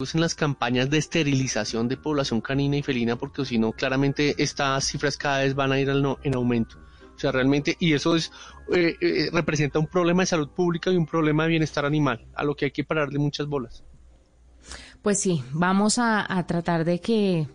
en las campañas de esterilización de población canina y felina, porque si no, claramente estas cifras cada vez van a ir en aumento. O sea, realmente, y eso es, eh, eh, representa un problema de salud pública y un problema de bienestar animal, a lo que hay que pararle muchas bolas. Pues sí, vamos a tratar de que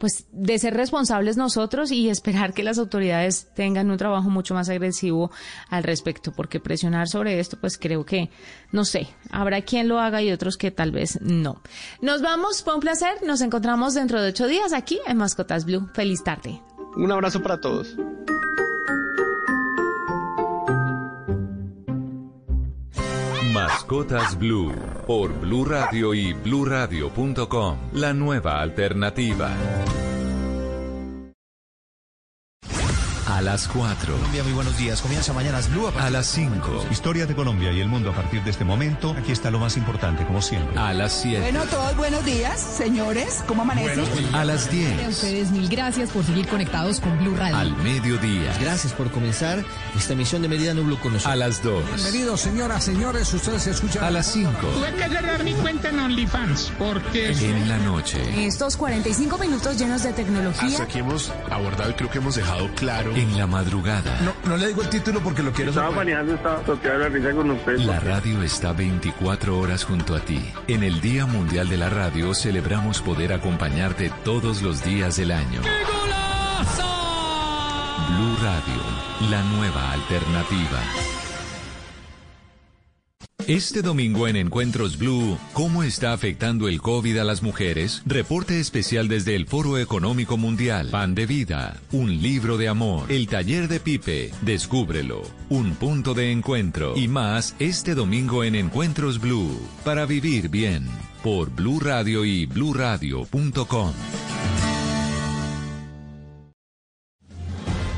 pues de ser responsables nosotros y esperar que las autoridades tengan un trabajo mucho más agresivo al respecto, porque presionar sobre esto, pues creo que, no sé, habrá quien lo haga y otros que tal vez no. Nos vamos, fue un placer, nos encontramos dentro de ocho días aquí en Mascotas Blue. Feliz tarde. Un abrazo para todos. Mascotas Blue por Blue Radio y bluradio.com. La nueva alternativa. A las 4. Colombia, muy buenos días. Comienza Mañanas Blue. A, las 5. Historia de Colombia y el mundo a partir de este momento. Aquí está lo más importante, como siempre. A las 7. Bueno, todos buenos días, señores. ¿Cómo amanecen? a las 10. A ustedes mil gracias por seguir conectados con Blue Radio. Al mediodía. Gracias por comenzar esta emisión de Meridiano Blue con nosotros. A las 2. Bienvenidos, señoras, señores. Ustedes escuchan. A las 5. Tuve que cerrar mi cuenta en OnlyFans porque... En la noche. Estos 45 minutos llenos de tecnología. Hasta aquí hemos abordado y creo que hemos dejado claro. En la madrugada. No, no le digo el título porque lo quiero Estaba manejando, estaba la risa con usted. La radio está 24 horas junto a ti. En el Día Mundial de la Radio celebramos poder acompañarte todos los días del año. ¡Qué golazo! Blue Radio, la nueva alternativa. Este domingo en Encuentros Blue, ¿cómo está afectando el COVID a las mujeres? Reporte especial desde el Foro Económico Mundial. Pan de vida, un libro de amor, el taller de Pipe, descúbrelo, un punto de encuentro y más este domingo en Encuentros Blue, para vivir bien, por Blue Radio y bluradio.com.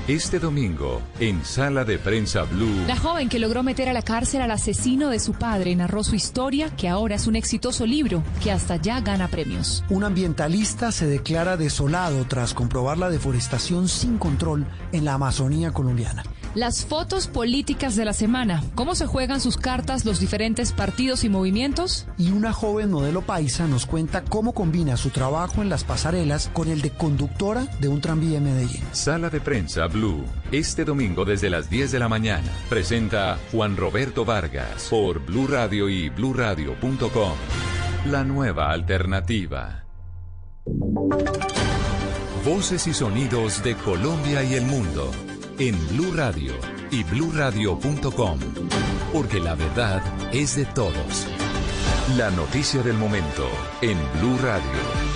Este domingo, en Sala de Prensa Blue. La joven que logró meter a la cárcel al asesino de su padre narró su historia, que ahora es un exitoso libro, que hasta ya gana premios. Un ambientalista se declara desolado tras comprobar la deforestación sin control en la Amazonía colombiana. Las fotos políticas de la semana, cómo se juegan sus cartas los diferentes partidos y movimientos. Y una joven modelo paisa nos cuenta cómo combina su trabajo en las pasarelas con el de conductora de un tranvía en Medellín. Sala de Prensa Blue, este domingo desde las 10 de la mañana. Presenta Juan Roberto Vargas por Blue Radio y bluradio.com. La nueva alternativa. Voces y sonidos de Colombia y el mundo en Blue Radio y bluradio.com, porque la verdad es de todos. La noticia del momento en Blue Radio.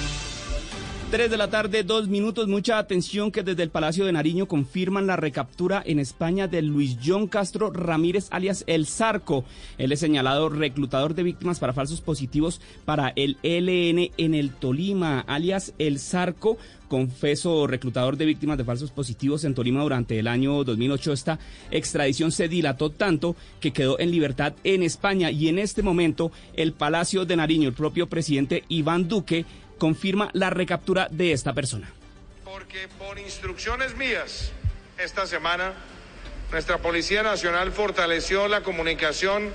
3 de la tarde, dos minutos. Mucha atención que desde el Palacio de Nariño confirman la recaptura en España de Luis John Castro Ramírez, alias El Zarco. Él es señalado reclutador de víctimas para falsos positivos para el ELN en el Tolima, alias El Zarco confeso reclutador de víctimas de falsos positivos en Tolima durante el año 2008. Esta extradición se dilató tanto que quedó en libertad en España y en este momento el Palacio de Nariño, el propio presidente Iván Duque, confirma la recaptura de esta persona. Porque por instrucciones mías, esta semana, nuestra Policía Nacional fortaleció la comunicación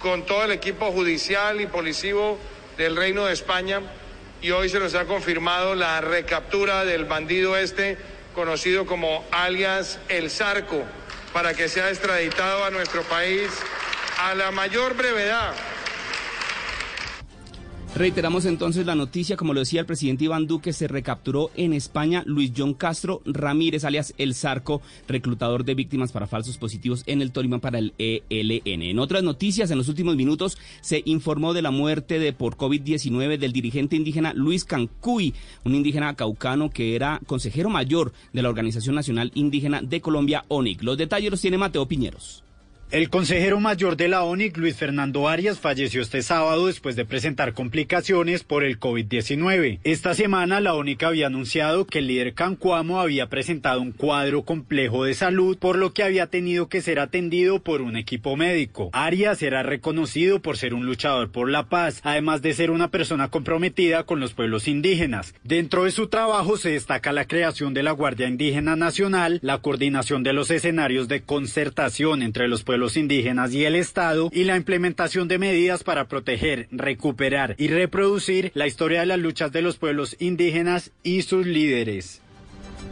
con todo el equipo judicial y policivo del Reino de España y hoy se nos ha confirmado la recaptura del bandido este conocido como alias El Zarco para que sea extraditado a nuestro país a la mayor brevedad. Reiteramos entonces la noticia, como lo decía el presidente Iván Duque, se recapturó en España Luis John Castro Ramírez, alias El Zarco, reclutador de víctimas para falsos positivos en el Tolima para el ELN. En otras noticias, en los últimos minutos se informó de la muerte de por COVID-19 del dirigente indígena Luis Cancuy, un indígena caucano que era consejero mayor de la Organización Nacional Indígena de Colombia, ONIC. Los detalles los tiene Mateo Piñeros. El consejero mayor de la ONIC, Luis Fernando Arias, falleció este sábado después de presentar complicaciones por el COVID-19. Esta semana la ONIC había anunciado que el líder Cancuamo había presentado un cuadro complejo de salud, por lo que había tenido que ser atendido por un equipo médico. Arias era reconocido por ser un luchador por la paz, además de ser una persona comprometida con los pueblos indígenas. Dentro de su trabajo se destaca la creación de la Guardia Indígena Nacional, la coordinación de los escenarios de concertación entre los pueblos pueblos indígenas y el Estado y la implementación de medidas para proteger, recuperar y reproducir la historia de las luchas de los pueblos indígenas y sus líderes.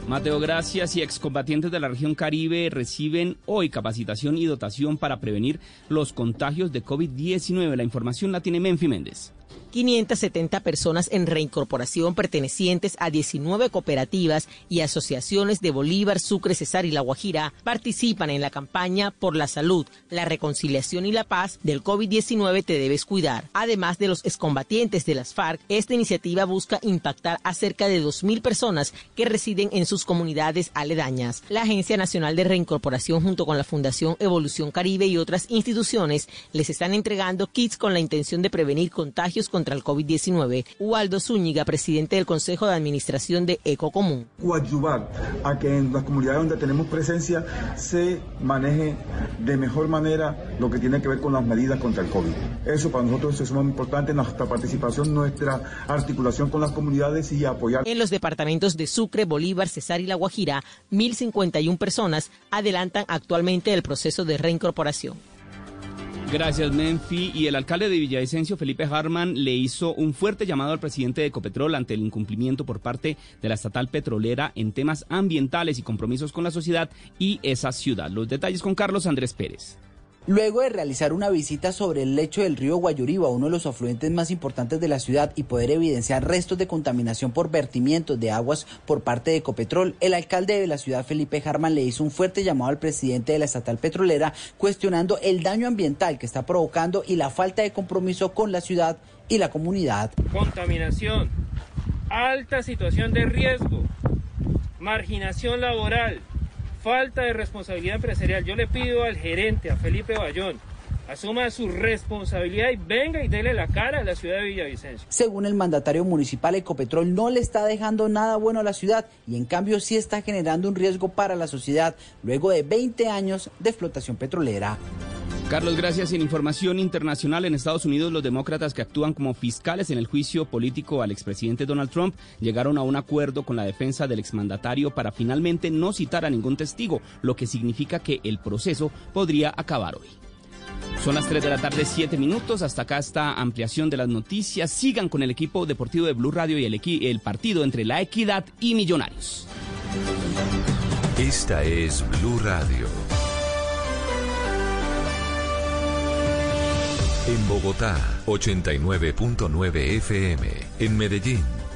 Mateo, gracias. Y excombatientes de la región Caribe reciben hoy capacitación y dotación para prevenir los contagios de COVID-19. La información la tiene Menfi Méndez. 570 personas en reincorporación pertenecientes a 19 cooperativas y asociaciones de Bolívar, Sucre, Cesar y La Guajira participan en la campaña por la salud, la reconciliación y la paz del COVID-19 te debes cuidar. Además de los excombatientes de las FARC, esta iniciativa busca impactar a cerca de 2.000 personas que residen en sus comunidades aledañas. La Agencia Nacional de Reincorporación junto con la Fundación Evolución Caribe y otras instituciones les están entregando kits con la intención de prevenir contagios con contra el COVID-19. Waldo Zúñiga, presidente del Consejo de Administración de Ecocomún. Coadyuvar a que en las comunidades donde tenemos presencia se maneje de mejor manera lo que tiene que ver con las medidas contra el COVID. Eso para nosotros es muy importante, nuestra participación, nuestra articulación con las comunidades y apoyar. En los departamentos de Sucre, Bolívar, Cesar y La Guajira, 1.051 personas adelantan actualmente el proceso de reincorporación. Gracias, Menfi. Y el alcalde de Villavicencio, Felipe Harman, le hizo un fuerte llamado al presidente de Ecopetrol ante el incumplimiento por parte de la estatal petrolera en temas ambientales y compromisos con la sociedad y esa ciudad. Los detalles con Carlos Andrés Pérez. Luego de realizar una visita sobre el lecho del río Guayuriba, uno de los afluentes más importantes de la ciudad, y poder evidenciar restos de contaminación por vertimientos de aguas por parte de Ecopetrol, el alcalde de la ciudad, Felipe Harman, le hizo un fuerte llamado al presidente de la estatal petrolera, cuestionando el daño ambiental que está provocando y la falta de compromiso con la ciudad y la comunidad. Contaminación, alta situación de riesgo, marginación laboral, falta de responsabilidad empresarial. Yo le pido al gerente, a Felipe Bayón, asuma su responsabilidad y venga y dele la cara a la ciudad de Villavicencio. Según el mandatario municipal, Ecopetrol no le está dejando nada bueno a la ciudad y en cambio sí está generando un riesgo para la sociedad luego de 20 años de explotación petrolera. Carlos, gracias. En información internacional, en Estados Unidos, los demócratas que actúan como fiscales en el juicio político al expresidente Donald Trump llegaron a un acuerdo con la defensa del exmandatario para finalmente no citar a ningún testigo, lo que significa que el proceso podría acabar hoy. Son las 3 de la tarde, 7 minutos. Hasta acá esta ampliación de las noticias. Sigan con el equipo deportivo de Blue Radio y el, el partido entre La Equidad y Millonarios. Esta es Blue Radio. En Bogotá, 89.9 FM. En Medellín,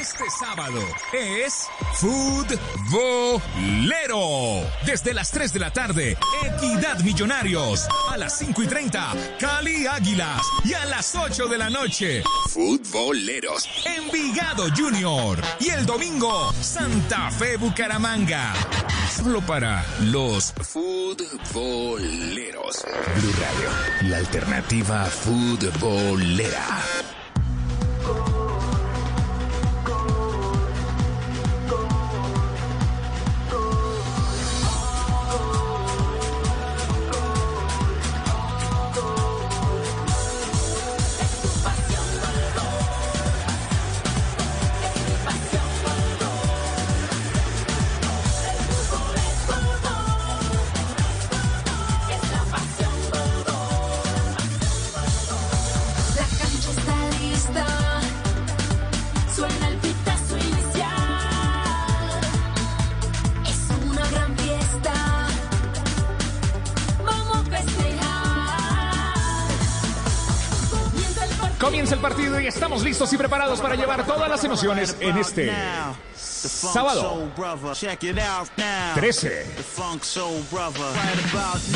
Este sábado es Futbolero. Desde las 3 de la tarde, Equidad Millonarios. A las 5 y 30, Cali Águilas. Y a las 8 de la noche, Futboleros. Envigado Junior. Y el domingo, Santa Fe Bucaramanga. Solo para los futboleros. Blue Radio, la alternativa futbolera. Listos y preparados para llevar todas las emociones en este sábado. 13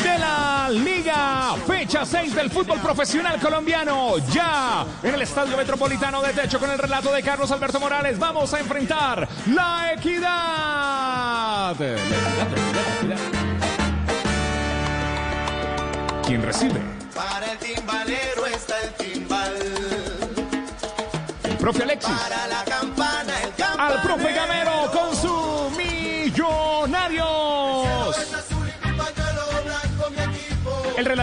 de la Liga, fecha 6 del fútbol profesional colombiano. Ya en el Estadio Metropolitano de Techo con el relato de Carlos Alberto Morales, vamos a enfrentar la equidad. ¿Quién recibe? Profe Alexis.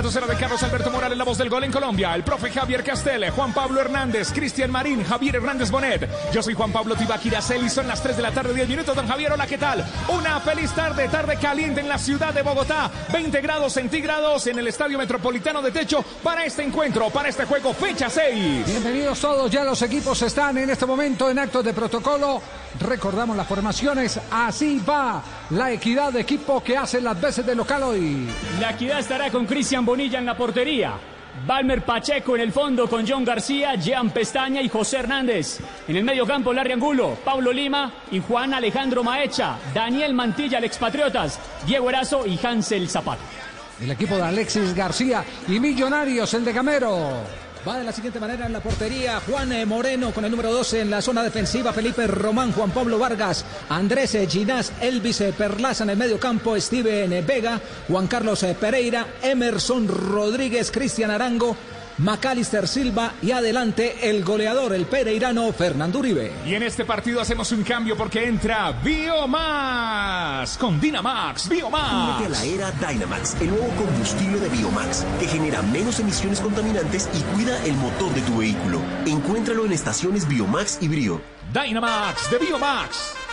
Relato será de Carlos Alberto Morales, la voz del gol en Colombia. El profe Javier Castel, Juan Pablo Hernández, Cristian Marín, Javier Hernández Bonet. Yo soy Juan Pablo Tibaquiracel y son las 3 de la tarde, 10 minutos. Don Javier, hola, ¿qué tal? Una feliz tarde, tarde caliente en la ciudad de Bogotá. 20 grados centígrados en el Estadio Metropolitano de Techo para este encuentro, para este juego, fecha 6. Bienvenidos todos, ya los equipos están en este momento en actos de protocolo. Recordamos las formaciones, así va la equidad de equipo que hace las veces de local hoy. La equidad estará con Cristian Bonilla en la portería. Balmer Pacheco en el fondo con John García, Jean Pestaña y José Hernández. En el medio campo, Larry Angulo, Pablo Lima y Juan Alejandro Maecha. Daniel Mantilla, el expatriotas. Diego Erazo y Hansel Zapata. El equipo de Alexis García y Millonarios, el de Gamero. Va de la siguiente manera en la portería Juan eh, Moreno con el número 12 en la zona defensiva Felipe Román, Juan Pablo Vargas, Andrés eh, Ginás, Elvis eh, Perlaza en el medio campo, Steven Vega, Juan Carlos Pereira, Emerson Rodríguez, Cristian Arango, Macalister Silva y adelante el goleador, el pereirano Fernando Uribe. Y en este partido hacemos un cambio porque entra Biomax con Dynamax Biomax. Únete a la era Dynamax, el nuevo combustible de Biomax que genera menos emisiones contaminantes y cuida el motor de tu vehículo. Encuéntralo en estaciones Biomax y Brio. Dynamax de Biomax.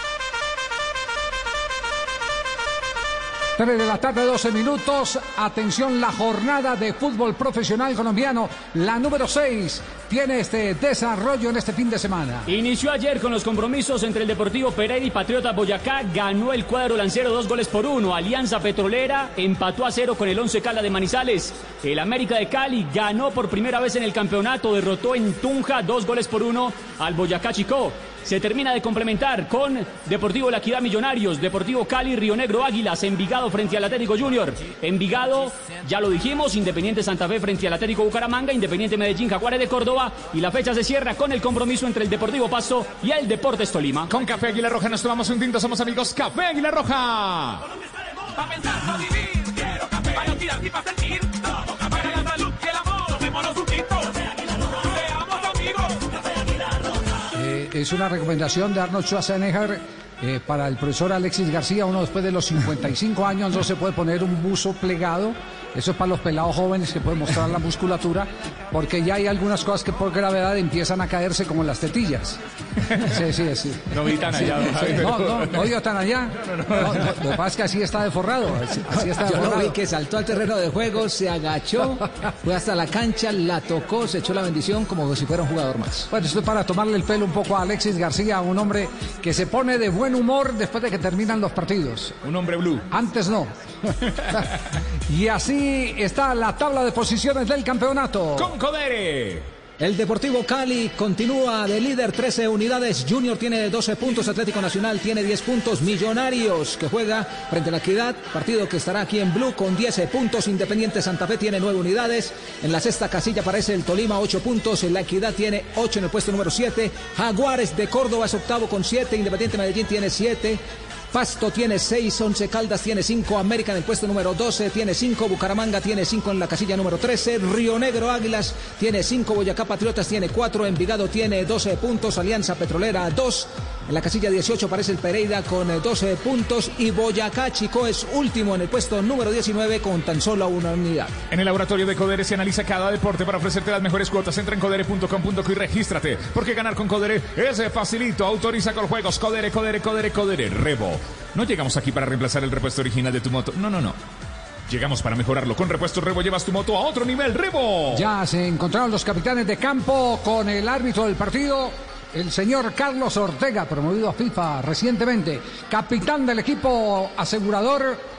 3 de la tarde, 12 minutos. Atención, la jornada de fútbol profesional colombiano, la número 6, tiene este desarrollo en este fin de semana. Inició ayer con los compromisos entre el Deportivo Pereira y Patriota Boyacá. Ganó el cuadro lancero dos goles por uno. Alianza Petrolera empató a cero con el Once Cala de Manizales. El América de Cali ganó por primera vez en el campeonato. Derrotó en Tunja dos goles por uno al Boyacá Chico se termina de complementar con Deportivo La Equidad Millonarios, Deportivo Cali, Río Negro Águilas, Envigado frente al Atlético Junior, Envigado, ya lo dijimos, Independiente Santa Fe frente al Atlético Bucaramanga, Independiente Medellín, Jaguares de Córdoba y la fecha se cierra con el compromiso entre el Deportivo Paso y el Deportes Tolima. Con Café Aguilar Roja nos tomamos un tinto, somos amigos Café Aguilar Roja. es una recomendación de Arnold Schwarzenegger eh, para el profesor Alexis García. Uno después de los 55 años no se puede poner un buzo plegado. Eso es para los pelados jóvenes que pueden mostrar la musculatura, porque ya hay algunas cosas que por gravedad empiezan a caerse como las tetillas. Sí, sí, sí. No vi tan allá. Sí, no, no, no yo tan allá. No, lo que pasa es que así está deforrado. Así está Yo deforrado. lo vi que saltó al terreno de juego, se agachó, fue hasta la cancha, la tocó, se echó la bendición como si fuera un jugador más. Bueno, esto es para tomarle el pelo un poco a Alexis García, un hombre que se pone de buen humor después de que terminan los partidos. Un hombre blue. Antes no. y así está la tabla de posiciones del campeonato. Con Codere. El Deportivo Cali continúa de líder 13 unidades. Junior tiene 12 puntos. Atlético Nacional tiene 10 puntos. Millonarios que juega frente a la Equidad. Partido que estará aquí en Blue con 10 puntos. Independiente Santa Fe tiene 9 unidades. En la sexta casilla aparece el Tolima 8 puntos. La Equidad tiene 8 en el puesto número 7. Jaguares de Córdoba es octavo con 7. Independiente Medellín tiene 7. Pasto tiene 6, 11 Caldas tiene 5, América en el puesto número 12 tiene 5, Bucaramanga tiene 5 en la casilla número 13, Río Negro Águilas tiene 5, Boyacá Patriotas tiene 4, Envigado tiene 12 puntos, Alianza Petrolera 2, en la casilla 18 aparece el Pereira con 12 puntos y Boyacá Chico es último en el puesto número 19 con tan solo una unidad. En el laboratorio de Codere se analiza cada deporte para ofrecerte las mejores cuotas. Entra en codere.com.co y regístrate, porque ganar con Codere es facilito. Autoriza con juegos Codere, Codere, Codere, Codere, Rebo. No llegamos aquí para reemplazar el repuesto original de tu moto. No, no, no. Llegamos para mejorarlo. Con Repuesto Rebo llevas tu moto a otro nivel. Rebo. Ya se encontraron los capitanes de campo con el árbitro del partido. El señor Carlos Ortega, promovido a FIFA recientemente, capitán del equipo asegurador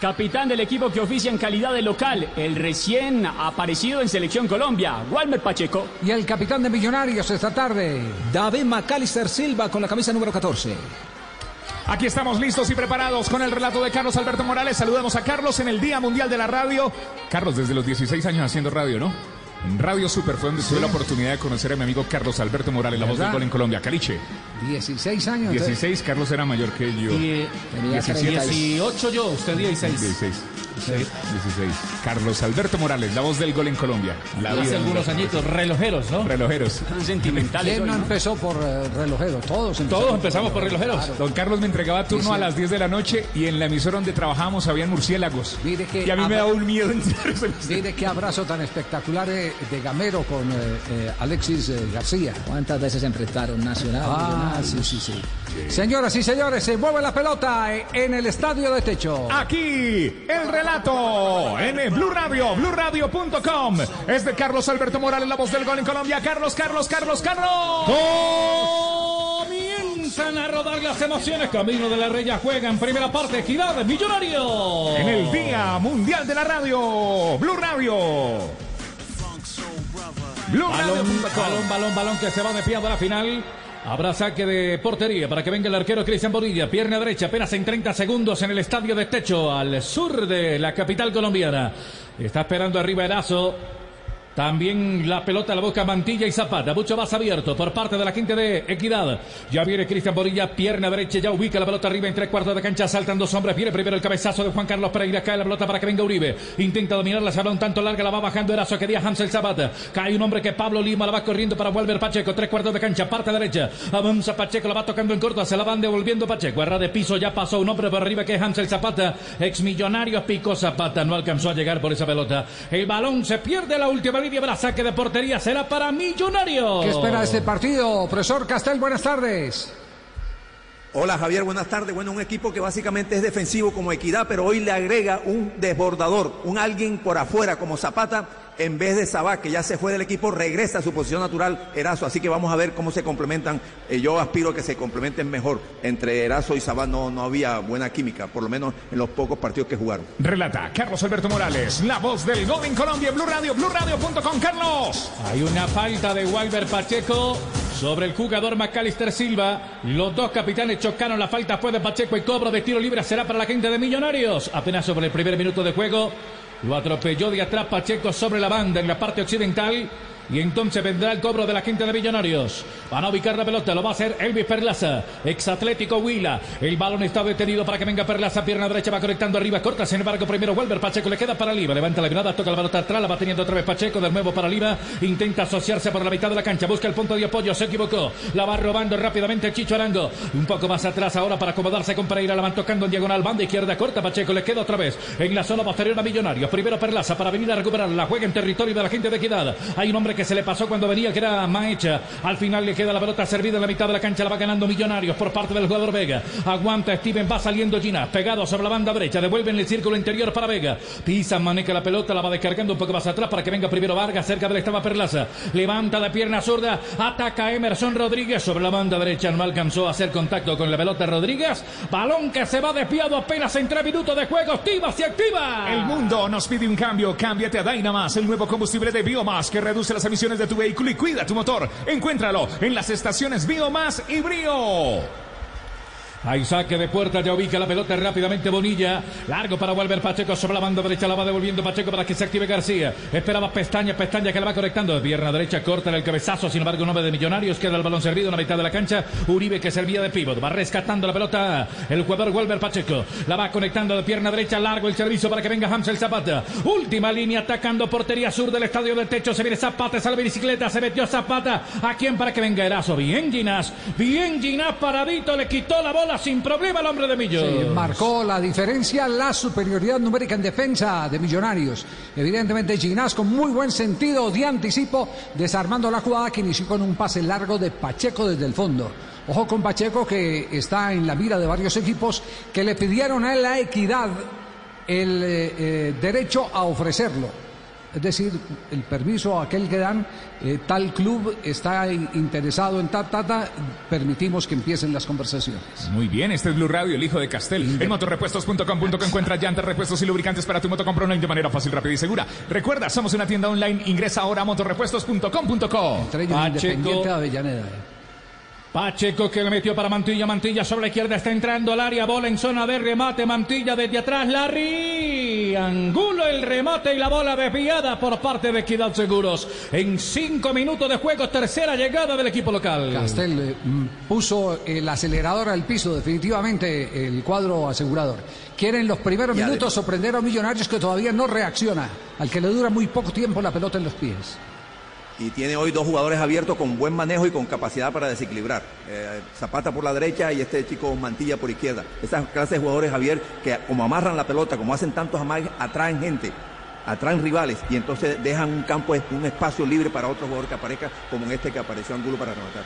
capitán del equipo que oficia en calidad de local, el recién aparecido en Selección Colombia, Walmer Pacheco. Y el capitán de Millonarios esta tarde. David McAllister Silva con la camisa número 14. Aquí estamos listos y preparados con el relato de Carlos Alberto Morales. Saludamos a Carlos en el Día Mundial de la Radio. Carlos, desde los 16 años haciendo radio, ¿no? En Radio Super fue donde tuve la oportunidad de conocer a mi amigo Carlos Alberto Morales, la voz del gol en Colombia. Caliche. 16 años. 16, Carlos era mayor que yo. Y, 18 yo, usted 16. 16. 16. Carlos Alberto Morales, la voz del gol en Colombia. La Hace vida algunos añitos, relojeros, ¿no? Relojeros. Sentimentales. ¿Quién no empezó por eh, relojero? Todos empezamos. Todos empezamos por relojeros. Don Carlos me entregaba turno Sí, sí. a las 10 de la noche y en la emisora donde trabajábamos habían murciélagos. Mire que y a mí me daba un miedo. Mire qué abrazo tan espectacular eh, de Gamero con eh, eh, Alexis eh, García. ¿Cuántas veces se enfrentaron Nacional? Ah, Millonarios? sí, sí, sí. Señoras y señores, se mueve la pelota en el estadio de techo. Aquí el relato en Blue Radio, BlueRadio.com. Es de Carlos Alberto Morales, la voz del gol en Colombia. Carlos, Carlos, Carlos, Carlos. Comienzan a rodar las emociones. Camino de la Raya juega en primera parte. Equidad, Millonario. En el Día Mundial de la Radio, Blue Radio. Balón, BlueRadio.com. balón, balón, balón que se va desviando a la final. Habrá saque de portería para que venga el arquero Cristian Bonilla. Pierna derecha, apenas en 30 segundos en el estadio de Techo, al sur de la capital colombiana. Está esperando arriba Erazo. También la pelota la busca Mantilla y Zapata. Mucho más abierto por parte de la quinta de Equidad. Ya viene Cristian Borilla, pierna derecha, ya ubica la pelota arriba en tres cuartos de cancha. Saltan dos hombres. Viene primero el cabezazo de Juan Carlos Pereira. Cae la pelota para que venga Uribe. Intenta dominarla, se un tanto larga, la va bajando Erazo. Que día Hansel Zapata. Cae un hombre que Pablo Lima la va corriendo para volver Pacheco. Tres cuartos de cancha, parte derecha. Avanza Pacheco, la va tocando en corto. Se la van devolviendo Pacheco. Erra de piso, ya pasó un hombre por arriba que es Hansel Zapata. Ex millonario Pico Zapata. No alcanzó a llegar por esa pelota. El balón se pierde la última línea. Habrá saque de portería. Será para Millonarios. ¿Qué espera este partido? Profesor Castel, buenas tardes. Hola Javier, buenas tardes. Bueno, un equipo que básicamente es defensivo como Equidad, pero hoy le agrega un desbordador, un alguien por afuera como Zapata, en vez de Sabá, que ya se fue del equipo, regresa a su posición natural Erazo. Así que vamos a ver cómo se complementan. Eh, yo aspiro a que se complementen mejor. Entre Erazo y Sabá no, no había buena química, por lo menos en los pocos partidos que jugaron. Relata Carlos Alberto Morales, la voz del gol en Colombia, Blue Radio, BlueRadio.com. Carlos. Hay una falta de Walter Pacheco sobre el jugador Macalister Silva. Los dos capitanes chocaron la falta fue de Pacheco y cobro de tiro libre será para la gente de Millonarios. Apenas sobre el primer minuto de juego. Lo atropelló de atrás Pacheco sobre la banda en la parte occidental. Y entonces vendrá el cobro de la gente de Millonarios. Van a ubicar la pelota, lo va a hacer Elvis Perlaza, ex Atlético Huila. El balón está detenido para que venga Perlaza, pierna derecha va conectando arriba, corta, sin embargo, primero Welber Pacheco le queda para Liva, levanta la mirada, toca la pelota atrás, la va teniendo otra vez Pacheco, de nuevo para Liva, intenta asociarse por la mitad de la cancha, busca el punto de apoyo, se equivocó, la va robando rápidamente Chicho Arango, un poco más atrás ahora para acomodarse con Pereira, la van tocando en diagonal, banda izquierda corta, Pacheco le queda otra vez en la zona posterior a Millonarios, primero Perlaza para venir a recuperar, la juega en territorio de la gente de Equidad, hay un hombre que se le pasó cuando venía que era Maecha. Al final le queda la pelota servida en la mitad de la cancha. La va ganando Millonarios por parte del jugador Vega. Aguanta Steven, va saliendo Gina. Pegado sobre la banda derecha. Devuelven el círculo interior para Vega. Pisa, maneca la pelota, la va descargando un poco más atrás para que venga primero Vargas. Cerca de él estaba Perlaza. Levanta de pierna zurda. Ataca Emerson Rodríguez sobre la banda derecha. No alcanzó a hacer contacto con la pelota Rodríguez. Balón que se va desviado apenas en tres minutos de juego. Activa, se activa. El mundo nos pide un cambio. Cámbiate a Dynamas, el nuevo combustible de Biomas que reduce las emisiones de tu vehículo y cuida tu motor. Encuéntralo en las estaciones Biomas y Brio. Hay saque de puerta, ya ubica la pelota rápidamente Bonilla. Largo para volver Pacheco sobre la banda derecha, la va devolviendo Pacheco para que se active García. Esperaba Pestaña, Pestaña que la va conectando. De pierna derecha, corta en el cabezazo, sin embargo, un hombre de Millonarios. Queda el balón servido en la mitad de la cancha. Uribe que servía de pívot, va rescatando la pelota. El jugador Wolver Pacheco la va conectando de pierna derecha, largo el servicio para que venga Hamsel Zapata. Última línea atacando portería sur del estadio del techo. Se viene Zapata, sale bicicleta, se metió Zapata. ¿A quién para que venga Erazo? Bien Ginás, bien Ginás paradito, le quitó la bola sin problema al hombre de Millo. Sí, marcó la diferencia, la superioridad numérica en defensa de Millonarios. Evidentemente Ginás con muy buen sentido de anticipo, desarmando la jugada que inició con un pase largo de Pacheco desde el fondo. Ojo con Pacheco que está en la mira de varios equipos que le pidieron a él la equidad, el eh, eh, derecho a ofrecerlo. Es decir, el permiso a aquel que dan, eh, tal club está in- interesado en ta, ta, ta, permitimos que empiecen las conversaciones. Muy bien, este es Blue Radio, el hijo de Castel. En motorrepuestos.com.co encuentra llantas, repuestos y lubricantes para tu moto. Compra online de manera fácil, rápida y segura. Recuerda, somos una tienda online. Ingresa ahora a motorrepuestos.com.co. Entre ellos Independiente de Avellaneda. Pacheco que le metió para Mantilla, Mantilla sobre la izquierda está entrando al área, bola en zona de remate, Mantilla desde atrás, Larry, Angulo el remate y la bola desviada por parte de Equidad Seguros. En cinco minutos de juego, tercera llegada del equipo local. Castel eh, mm, puso el acelerador al piso, definitivamente el cuadro asegurador. Quieren los primeros minutos sorprender a un Millonarios que todavía no reacciona, al que le dura muy poco tiempo la pelota en los pies. Y tiene hoy dos jugadores abiertos con buen manejo y con capacidad para desequilibrar. Eh, Zapata por la derecha y este chico Mantilla por izquierda. Esas clases de jugadores, Javier, que como amarran la pelota, como hacen tantos amagues, atraen gente, atraen rivales y entonces dejan un campo, un espacio libre para otro jugador que aparezca, como en este que apareció Angulo para rematar.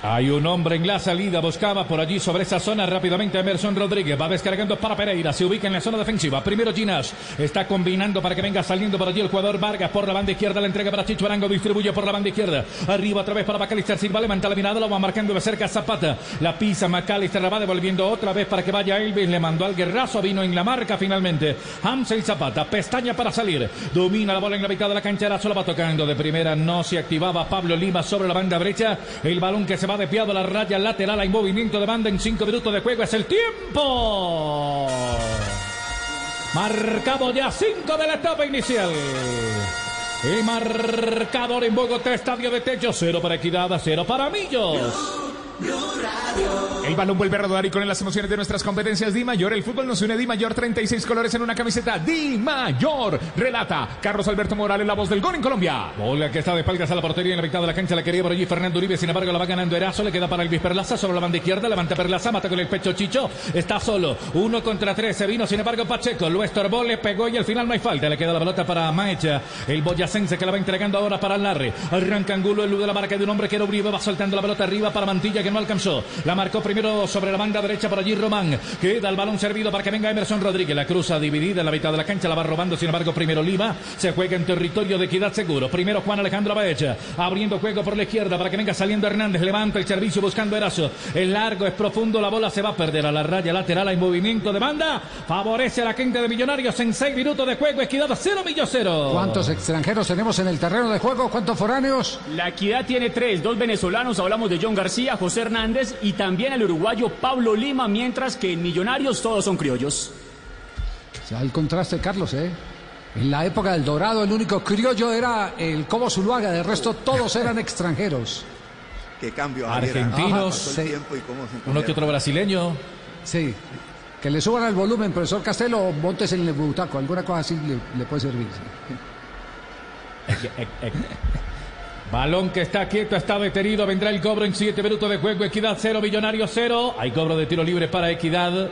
Hay un hombre en la salida, buscaba por allí sobre esa zona rápidamente Emerson Rodríguez, va descargando para Pereira, se ubica en la zona defensiva, primero Ginas, está combinando para que venga saliendo por allí el jugador Vargas por la banda izquierda, la entrega para Chicho Arango, distribuye por la banda izquierda, arriba otra vez para Macalister Silva, levanta la mirada, lo va marcando de cerca Zapata, la pisa Macalister, la va devolviendo otra vez para que vaya Elvis, le mandó al guerrazo, vino en la marca finalmente, Hamsel Zapata, pestaña para salir, domina la bola en la mitad de la cancha, Erazo la va tocando. De primera, no se activaba Pablo Lima sobre la banda derecha, el balón que se va desviado la raya lateral, hay movimiento de banda en cinco minutos de juego, es el tiempo. Marcado ya cinco de la etapa inicial. El marcador en Bogotá, estadio de techo, cero para Equidad, cero para Millos. El balón vuelve a rodar y con él las emociones de nuestras competencias Di Mayor. El fútbol nos une Di Mayor, 36 colores en una camiseta. Di Mayor. Relata Carlos Alberto Morales, la voz del gol en Colombia. Bola que está de espaldas a la portería en la mitad de la cancha. La quería por allí Fernando Uribe. Sin embargo, la va ganando Erazo. Le queda para Elvis Perlaza sobre la banda izquierda. Levanta Perlaza. Mata con el pecho Chicho. Está solo. Uno contra tres. Se vino, sin embargo, Pacheco. Lo estorbó, le pegó y al final no hay falta. Le queda la pelota para Maecha. El boyacense que la va entregando ahora para Larry. Arranca Angulo. El luz de la marca de un hombre que era Uribe. Va soltando la pelota arriba para Mantilla que no alcanzó. La marcó primero sobre la banda derecha por allí Román. Queda el balón servido para que venga Emerson Rodríguez. La cruza dividida en la mitad de la cancha. La va robando, sin embargo, primero Lima. Se juega en territorio de equidad seguro. Primero Juan Alejandro Baecha. Abriendo juego por la izquierda para que venga saliendo Hernández. Levanta el servicio buscando Erazo. El largo es profundo. La bola se va a perder a la raya lateral. Hay movimiento de banda. Favorece a la gente de Millonarios en seis minutos de juego. Equidad 0 Millo 0. ¿Cuántos extranjeros tenemos en el terreno de juego? ¿Cuántos foráneos? La equidad tiene tres, dos venezolanos, hablamos de John García, José Hernández y también el uruguayo Pablo Lima, mientras que en Millonarios todos son criollos. O sea, el contraste, Carlos, ¿eh? En la época del Dorado, el único criollo era el Cobo Zuluaga, de resto todos eran extranjeros. Qué cambio. Argentinos, y cómo se uno que otro brasileño. Sí. Que le suban al volumen, profesor Castelo, montes en el butaco, alguna cosa así le, le puede servir. Balón que está quieto, está detenido. Vendrá el cobro en 7 minutos de juego. Equidad 0, Millonarios 0. Hay cobro de tiro libre para Equidad.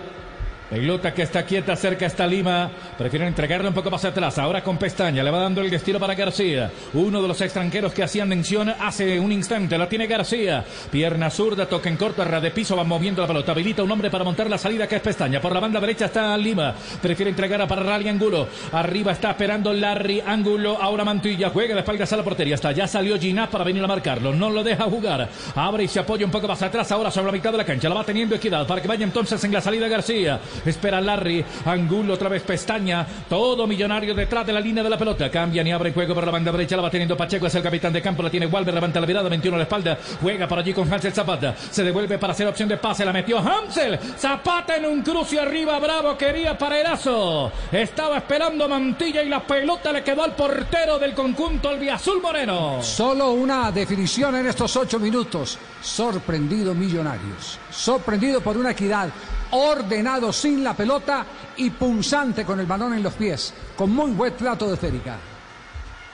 Pelota que está quieta, cerca está Lima. Prefieren entregarle un poco más atrás. Ahora con pestaña. Le va dando el destino para García. Uno de los extranjeros que hacían mención hace un instante. La tiene García. Pierna zurda, toca en corto, de piso. Va moviendo la pelota. Habilita un hombre para montar la salida que es pestaña. Por la banda derecha está Lima. Prefiere entregar a para Rally Angulo. Arriba está esperando Larry Angulo. Ahora Mantilla. Juega de espaldas a la portería. Hasta ya salió Ginás para venir a marcarlo. No lo deja jugar. Abre y se apoya un poco más atrás. Ahora sobre la mitad de la cancha. La va teniendo equidad para que vaya entonces en la salida García. Espera Larry. Angulo otra vez pestaña. Todo millonario detrás de la línea de la pelota. Cambian y abre juego por la banda derecha. La va teniendo Pacheco. Es el capitán de campo. La tiene Walber. Levanta la mirada. 21 a la espalda. Juega por allí con Hansel Zapata. Se devuelve para hacer opción de pase. La metió Hansel. Zapata en un cruce arriba. Bravo. Quería para Erazo. Estaba esperando Mantilla y la pelota le quedó al portero del conjunto Albiazul Moreno. Solo una definición en estos ocho minutos. Sorprendido Millonarios. Sorprendido por una equidad. Ordenado sin la pelota y punzante con el balón en los pies. Con muy buen trato de Férica.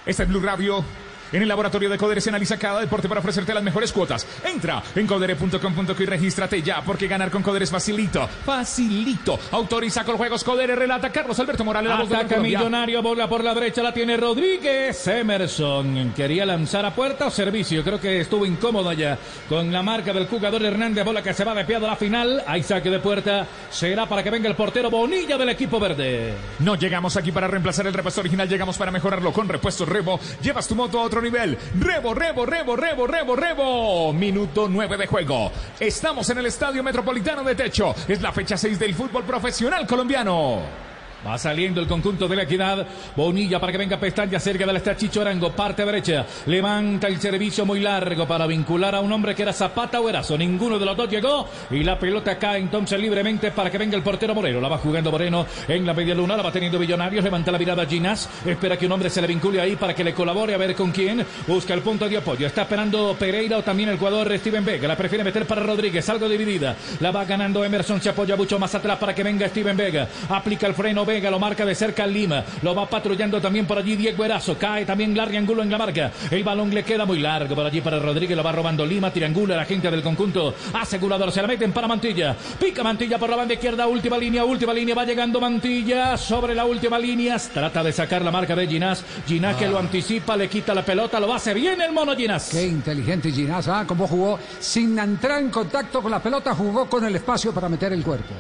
Este es Blue Radio. En el laboratorio de Codere se analiza cada deporte para ofrecerte las mejores cuotas. Entra en codere.com.co y regístrate ya, porque ganar con Codere es facilito. Facilito. Autoriza con juegos Codere, relata Carlos Alberto Morales. La voz de Ataca. Millonario, bola por la derecha, la tiene Rodríguez. Emerson quería lanzar a puerta o servicio. Creo que estuvo incómodo ya con la marca del jugador Hernández. Bola que se va de a la final. Hay saque de puerta. Será para que venga el portero Bonilla del equipo verde. No llegamos aquí para reemplazar el repuesto original, llegamos para mejorarlo con repuestos Rebo. Llevas tu moto a otro nivel. Rebo, Rebo, Rebo, Rebo, Rebo, Rebo. Minuto 9 de juego. Estamos en el Estadio Metropolitano de Techo. Es la fecha 6 del fútbol profesional colombiano. Va saliendo el conjunto de la equidad. Bonilla para que venga Pestaña cerca del está Chicho Arango. Parte derecha. Levanta el servicio muy largo para vincular a un hombre que era Zapata o Erazo. Ninguno de los dos llegó. Y la pelota cae entonces libremente para que venga el portero Moreno. La va jugando Moreno en la media luna. La va teniendo Millonarios. Levanta la mirada Ginas. Espera que un hombre se le vincule ahí para que le colabore a ver con quién. Busca el punto de apoyo. Está esperando Pereira o también el jugador Steven Vega. La prefiere meter para Rodríguez. Algo dividida. La va ganando Emerson. Se apoya mucho más atrás para que venga Steven Vega. Aplica el freno. Lo marca de cerca Lima. Lo va patrullando también por allí Diego Erazo. Cae también largo Angulo en la marca. El balón le queda muy largo por allí para Rodríguez. Lo va robando Lima. Triangula la gente del conjunto. Asegurador. Se la meten para Mantilla. Pica Mantilla por la banda izquierda. Última línea. Última línea. Va llegando Mantilla sobre la última línea. Trata de sacar la marca de Ginás. Ginás que lo anticipa. Le quita la pelota. Lo hace bien el mono Ginás. Qué inteligente Ginás, ¿ah? Cómo jugó sin entrar en contacto con la pelota, jugó con el espacio para meter el cuerpo.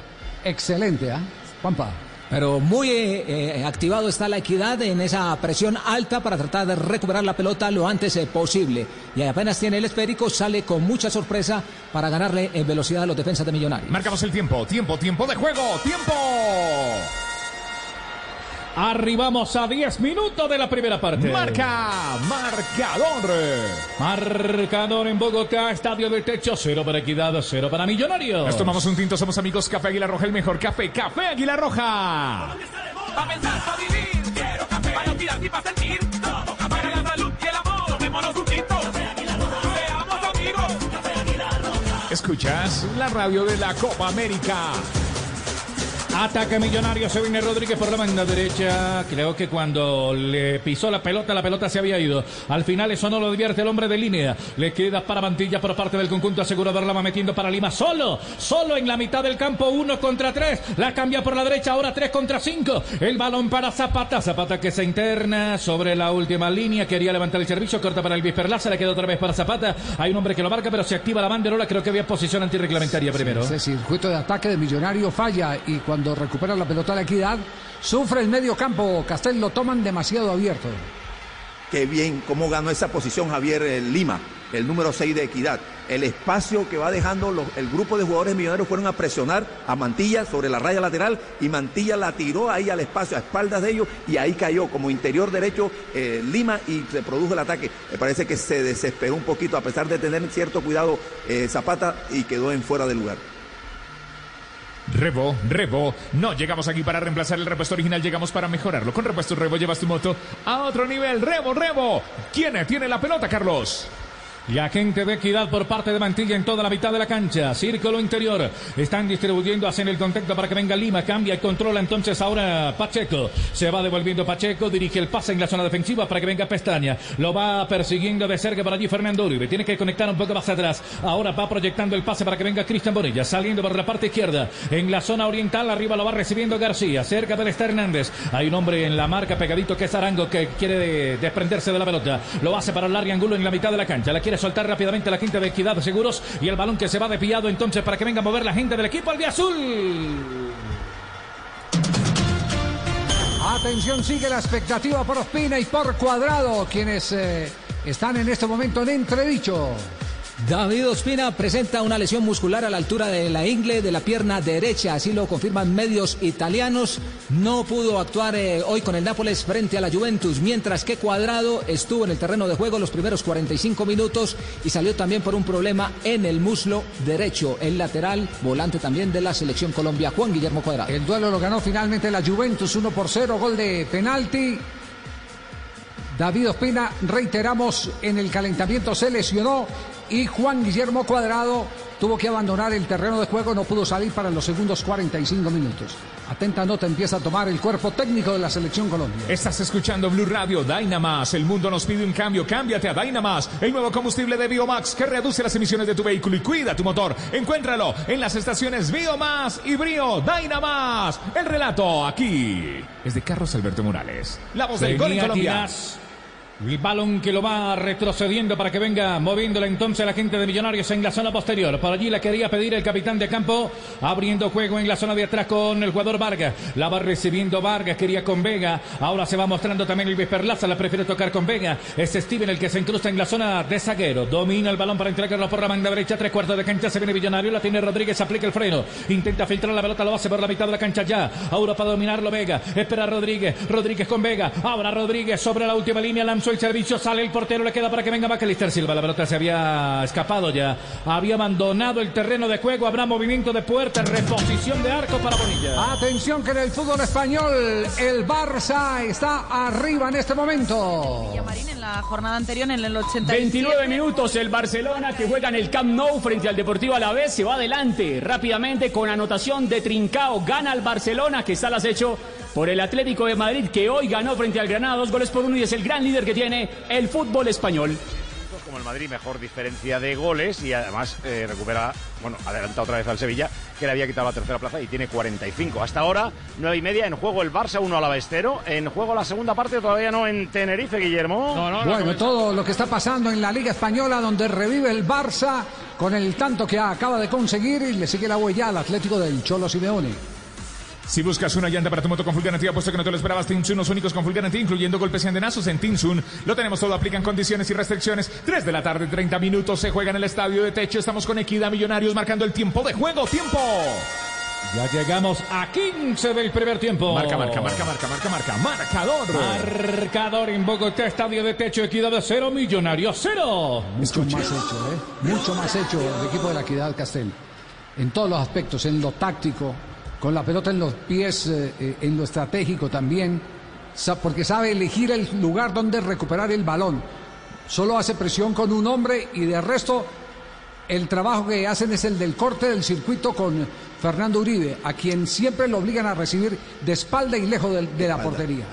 Excelente, ¿ah? Juanpa. Pero muy eh, eh, activado está la equidad en esa presión alta para tratar de recuperar la pelota lo antes eh, posible. Y apenas tiene el esférico, sale con mucha sorpresa para ganarle en velocidad a los defensas de Millonarios. Marcamos el tiempo, tiempo, tiempo de juego, tiempo. Arribamos a 10 minutos de la primera parte. Marca, marcador. Marcador en Bogotá, estadio del techo, cero para Equidad, cero para Millonarios. Nos tomamos un tinto, somos amigos Café Águila Roja, el mejor café, Café Águila Roja. Pa' pensar, pa' vivir, quiero café. Pa' no tirar ni pa' sentir, todo café. Para la salud y el amor, tomémonos un tinto. Seamos amigos. Escuchas la radio de la Copa América. Ataque millonario, se viene Rodríguez por la banda derecha. Creo que cuando le pisó la pelota, la pelota se había ido. Al final eso no lo divierte el hombre de línea. Le queda para Mantilla por parte del conjunto asegurador. La va metiendo para Lima solo, solo en la mitad del campo, uno contra tres. La cambia por la derecha, ahora tres contra cinco. El balón para Zapata. Zapata que se interna sobre la última línea. Quería levantar el servicio, corta para el Perlaza. Le queda otra vez para Zapata. Hay un hombre que lo marca, pero se activa la banderola. Creo que había posición antirreglamentaria primero. Ese circuito de ataque de Millonario falla y cuando recupera la pelota la equidad, sufre el medio campo. Castel lo toman demasiado abierto. Qué bien, cómo ganó esa posición Javier eh, Lima, el número 6 de Equidad. El espacio que va dejando el grupo de jugadores millonarios fueron a presionar a Mantilla sobre la raya lateral y Mantilla la tiró ahí al espacio, a espaldas de ellos y ahí cayó como interior derecho eh, Lima y se produjo el ataque. Me parece que se desesperó un poquito a pesar de tener cierto cuidado eh, Zapata y quedó en fuera de lugar. Rebo, Rebo, no llegamos aquí para reemplazar el repuesto original, llegamos para mejorarlo. Con repuesto Rebo llevas tu moto a otro nivel. Rebo, Rebo. ¿Quién tiene la pelota, Carlos? Y agente de equidad por parte de Mantilla en toda la mitad de la cancha. Círculo interior. Están distribuyendo, hacen el contacto para que venga Lima. Cambia y controla entonces ahora Pacheco. Se va devolviendo Pacheco. Dirige el pase en la zona defensiva para que venga Pestaña. Lo va persiguiendo de cerca por allí Fernando Uribe. Tiene que conectar un poco más atrás. Ahora va proyectando el pase para que venga Cristian Bonilla. Saliendo por la parte izquierda. En la zona oriental, arriba lo va recibiendo García. Cerca del está Hernández. Hay un hombre en la marca pegadito que es Arango que quiere de- desprenderse de la pelota. Lo hace para el largo ángulo en la mitad de la cancha. La quiere soltar rápidamente la quinta de Equidad Seguros. Y el balón que se va desviado entonces para que venga a mover la gente del equipo albiazul. Atención, sigue la expectativa por Ospina y por Cuadrado, quienes eh, están en este momento en entredicho. David Ospina presenta una lesión muscular a la altura de la ingle de la pierna derecha, así lo confirman medios italianos. No pudo actuar eh, hoy con el Nápoles frente a la Juventus, mientras que Cuadrado estuvo en el terreno de juego los primeros 45 minutos y salió también por un problema en el muslo derecho, el lateral volante también de la selección Colombia, Juan Guillermo Cuadrado. El duelo lo ganó finalmente la Juventus 1 por 0, gol de penalti. David Ospina, reiteramos, en el calentamiento se lesionó y Juan Guillermo Cuadrado tuvo que abandonar el terreno de juego, no pudo salir para los segundos 45 minutos. Atenta nota empieza a tomar el cuerpo técnico de la selección Colombia. Estás escuchando Blue Radio Dynamas. El mundo nos pide un cambio. Cámbiate a Dynamas, el nuevo combustible de Biomax que reduce las emisiones de tu vehículo y cuida tu motor. Encuéntralo en las estaciones Biomas y Brio Dynamas. El relato aquí es de Carlos Alberto Morales. La voz del gol en Colombia. El balón que lo va retrocediendo para que venga moviéndola entonces la gente de Millonarios en la zona posterior. Por allí la quería pedir el capitán de campo, abriendo juego en la zona de atrás con el jugador Vargas. La va recibiendo Vargas, quería con Vega. Ahora se va mostrando también el Perlaza, la prefiere tocar con Vega. Es Steven el que se incrusta en la zona de zaguero. Domina el balón para entregarlo por la banda derecha, tres cuartos de cancha. Se viene Millonario, la tiene Rodríguez, aplica el freno. Intenta filtrar la pelota, lo hace por la mitad de la cancha ya. Ahora para dominarlo Vega. Espera Rodríguez, Rodríguez con Vega. Ahora Rodríguez sobre la última línea, lanzó el servicio, sale el portero, le queda para que venga Macalister Silva. La pelota se había escapado ya. Había abandonado el terreno de juego. Habrá movimiento de puerta, reposición de arco para Bonilla. Atención que en el fútbol español el Barça está arriba en este momento. Villamarín en la jornada anterior, en el 87. 29 minutos el Barcelona que juega en el Camp Nou frente al Deportivo Alavés se va adelante rápidamente con anotación de Trincao gana el Barcelona que está al acecho por el Atlético de Madrid que hoy ganó frente al Granada dos goles por uno y es el gran líder que tiene el fútbol español. como el Madrid, mejor diferencia de goles y además eh, recupera, bueno, adelanta otra vez al Sevilla, que le había quitado la tercera plaza y tiene 45. Hasta ahora, nueve y media, en juego el Barça, uno a la Bestero, en juego la segunda parte, todavía no en Tenerife, Guillermo. Bueno, todo lo que está pasando en la Liga Española, donde revive el Barça con el tanto que acaba de conseguir y le sigue la huella al Atlético del Cholo Simeone. Si buscas una llanta para tu moto con full garantía, puesto que no te lo esperabas, Tinsun, los únicos con full garantía, incluyendo golpes y andenazos en Tinsun. Lo tenemos todo, aplican condiciones y restricciones. 3 de la tarde, 30 minutos, se juega en el estadio de techo. Estamos con Equidad Millonarios marcando el tiempo de juego. ¡Tiempo! Ya llegamos a 15 del primer tiempo. Marca, marca, marca, marca, marca, marca. Marcador. Marcador en Bogotá, estadio de techo, equidad de cero, millonario cero. Mucho más hecho, ¿eh? Mucho más hecho el equipo de la Equidad Castel. En todos los aspectos, en lo táctico, con la pelota en los pies, eh, eh, en lo estratégico también, porque sabe elegir el lugar donde recuperar el balón. Solo hace presión con un hombre y de resto el trabajo que hacen es el del corte del circuito con Fernando Uribe, a quien siempre lo obligan a recibir de espalda y lejos de, la portería.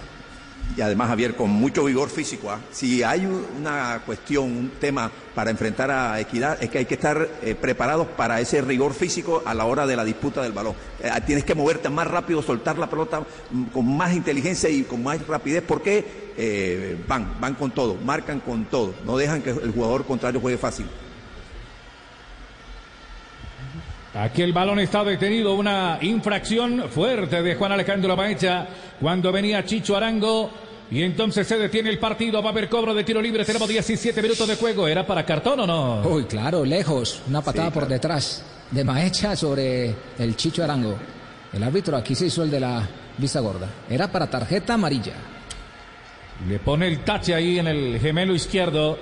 Y además, Javier, con mucho vigor físico. ¿ah? Si hay un- una cuestión, un tema para enfrentar a Equidad, es que hay que estar eh, preparados para ese rigor físico a la hora de la disputa del balón. Eh, tienes que moverte más rápido, soltar la pelota mm, con más inteligencia y con más rapidez, porque eh, van, van con todo, marcan con todo, no dejan que el jugador contrario juegue fácil. Aquí el balón está detenido, una infracción fuerte de Juan Alejandro Maecha cuando venía Chicho Arango. Y entonces se detiene el partido, va a haber cobro de tiro libre, tenemos 17 minutos de juego, ¿era para cartón o no? Uy, claro, lejos. Una patada Sí, por detrás de Maecha sobre el Chicho Arango. El árbitro aquí se hizo el de la vista gorda. Era para tarjeta amarilla. Le pone el tache ahí en el gemelo izquierdo.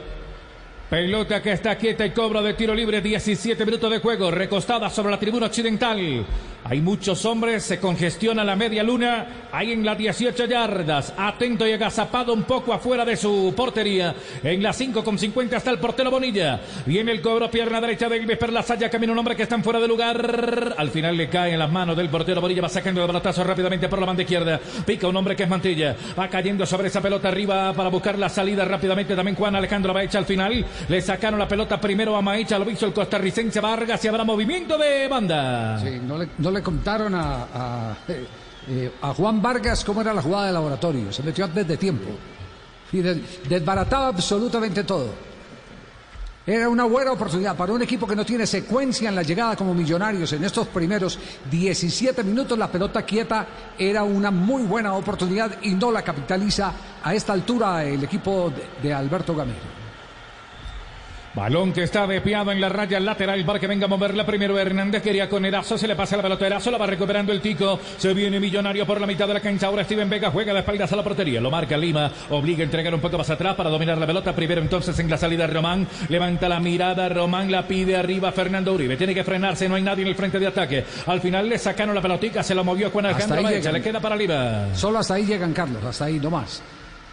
Pelota que está quieta y cobro de tiro libre, 17 minutos de juego, recostada sobre la tribuna occidental. Hay muchos hombres, se congestiona la media luna, ahí en las 18 yardas, atento y agazapado un poco afuera de su portería. En las 5 con 50 está el portero Bonilla. Viene el cobro, pierna derecha de Ilves Perlasaya, camina un hombre que está en fuera de lugar. Al final le cae en las manos del portero Bonilla, va sacando el balotazo rápidamente por la banda izquierda. Pica un hombre que es Mantilla, va cayendo sobre esa pelota arriba para buscar la salida rápidamente también Juan Alejandro Baecha al final. Le sacaron la pelota primero a Maecha, lo hizo el costarricense Vargas y habrá movimiento de banda. Sí, no le contaron a, a, eh, eh, a Juan Vargas cómo era la jugada de laboratorio. Se metió antes de tiempo. Y de- desbarataba absolutamente todo. Era una buena oportunidad para un equipo que no tiene secuencia en la llegada como millonarios en estos primeros 17 minutos. La pelota quieta era una muy buena oportunidad y no la capitaliza a esta altura el equipo de Alberto Gamero. Balón que está desviado en la raya lateral para que venga a moverla primero Hernández. Quería con Erazo, se le pasa la pelota a Erazo, la va recuperando el Tico. Se viene Millonario por la mitad de la cancha. Ahora Steven Vega juega de espaldas a la portería. Lo marca Lima, obliga a entregar un poco más atrás para dominar la pelota. Primero entonces en la salida Román. Levanta la mirada, Román la pide arriba Fernando Uribe. Tiene que frenarse, no hay nadie en el frente de ataque. Al final le sacaron la pelotica, se la movió Juan Alejandro llegan. le queda para Lima. Solo hasta ahí llegan, Carlos, hasta ahí nomás.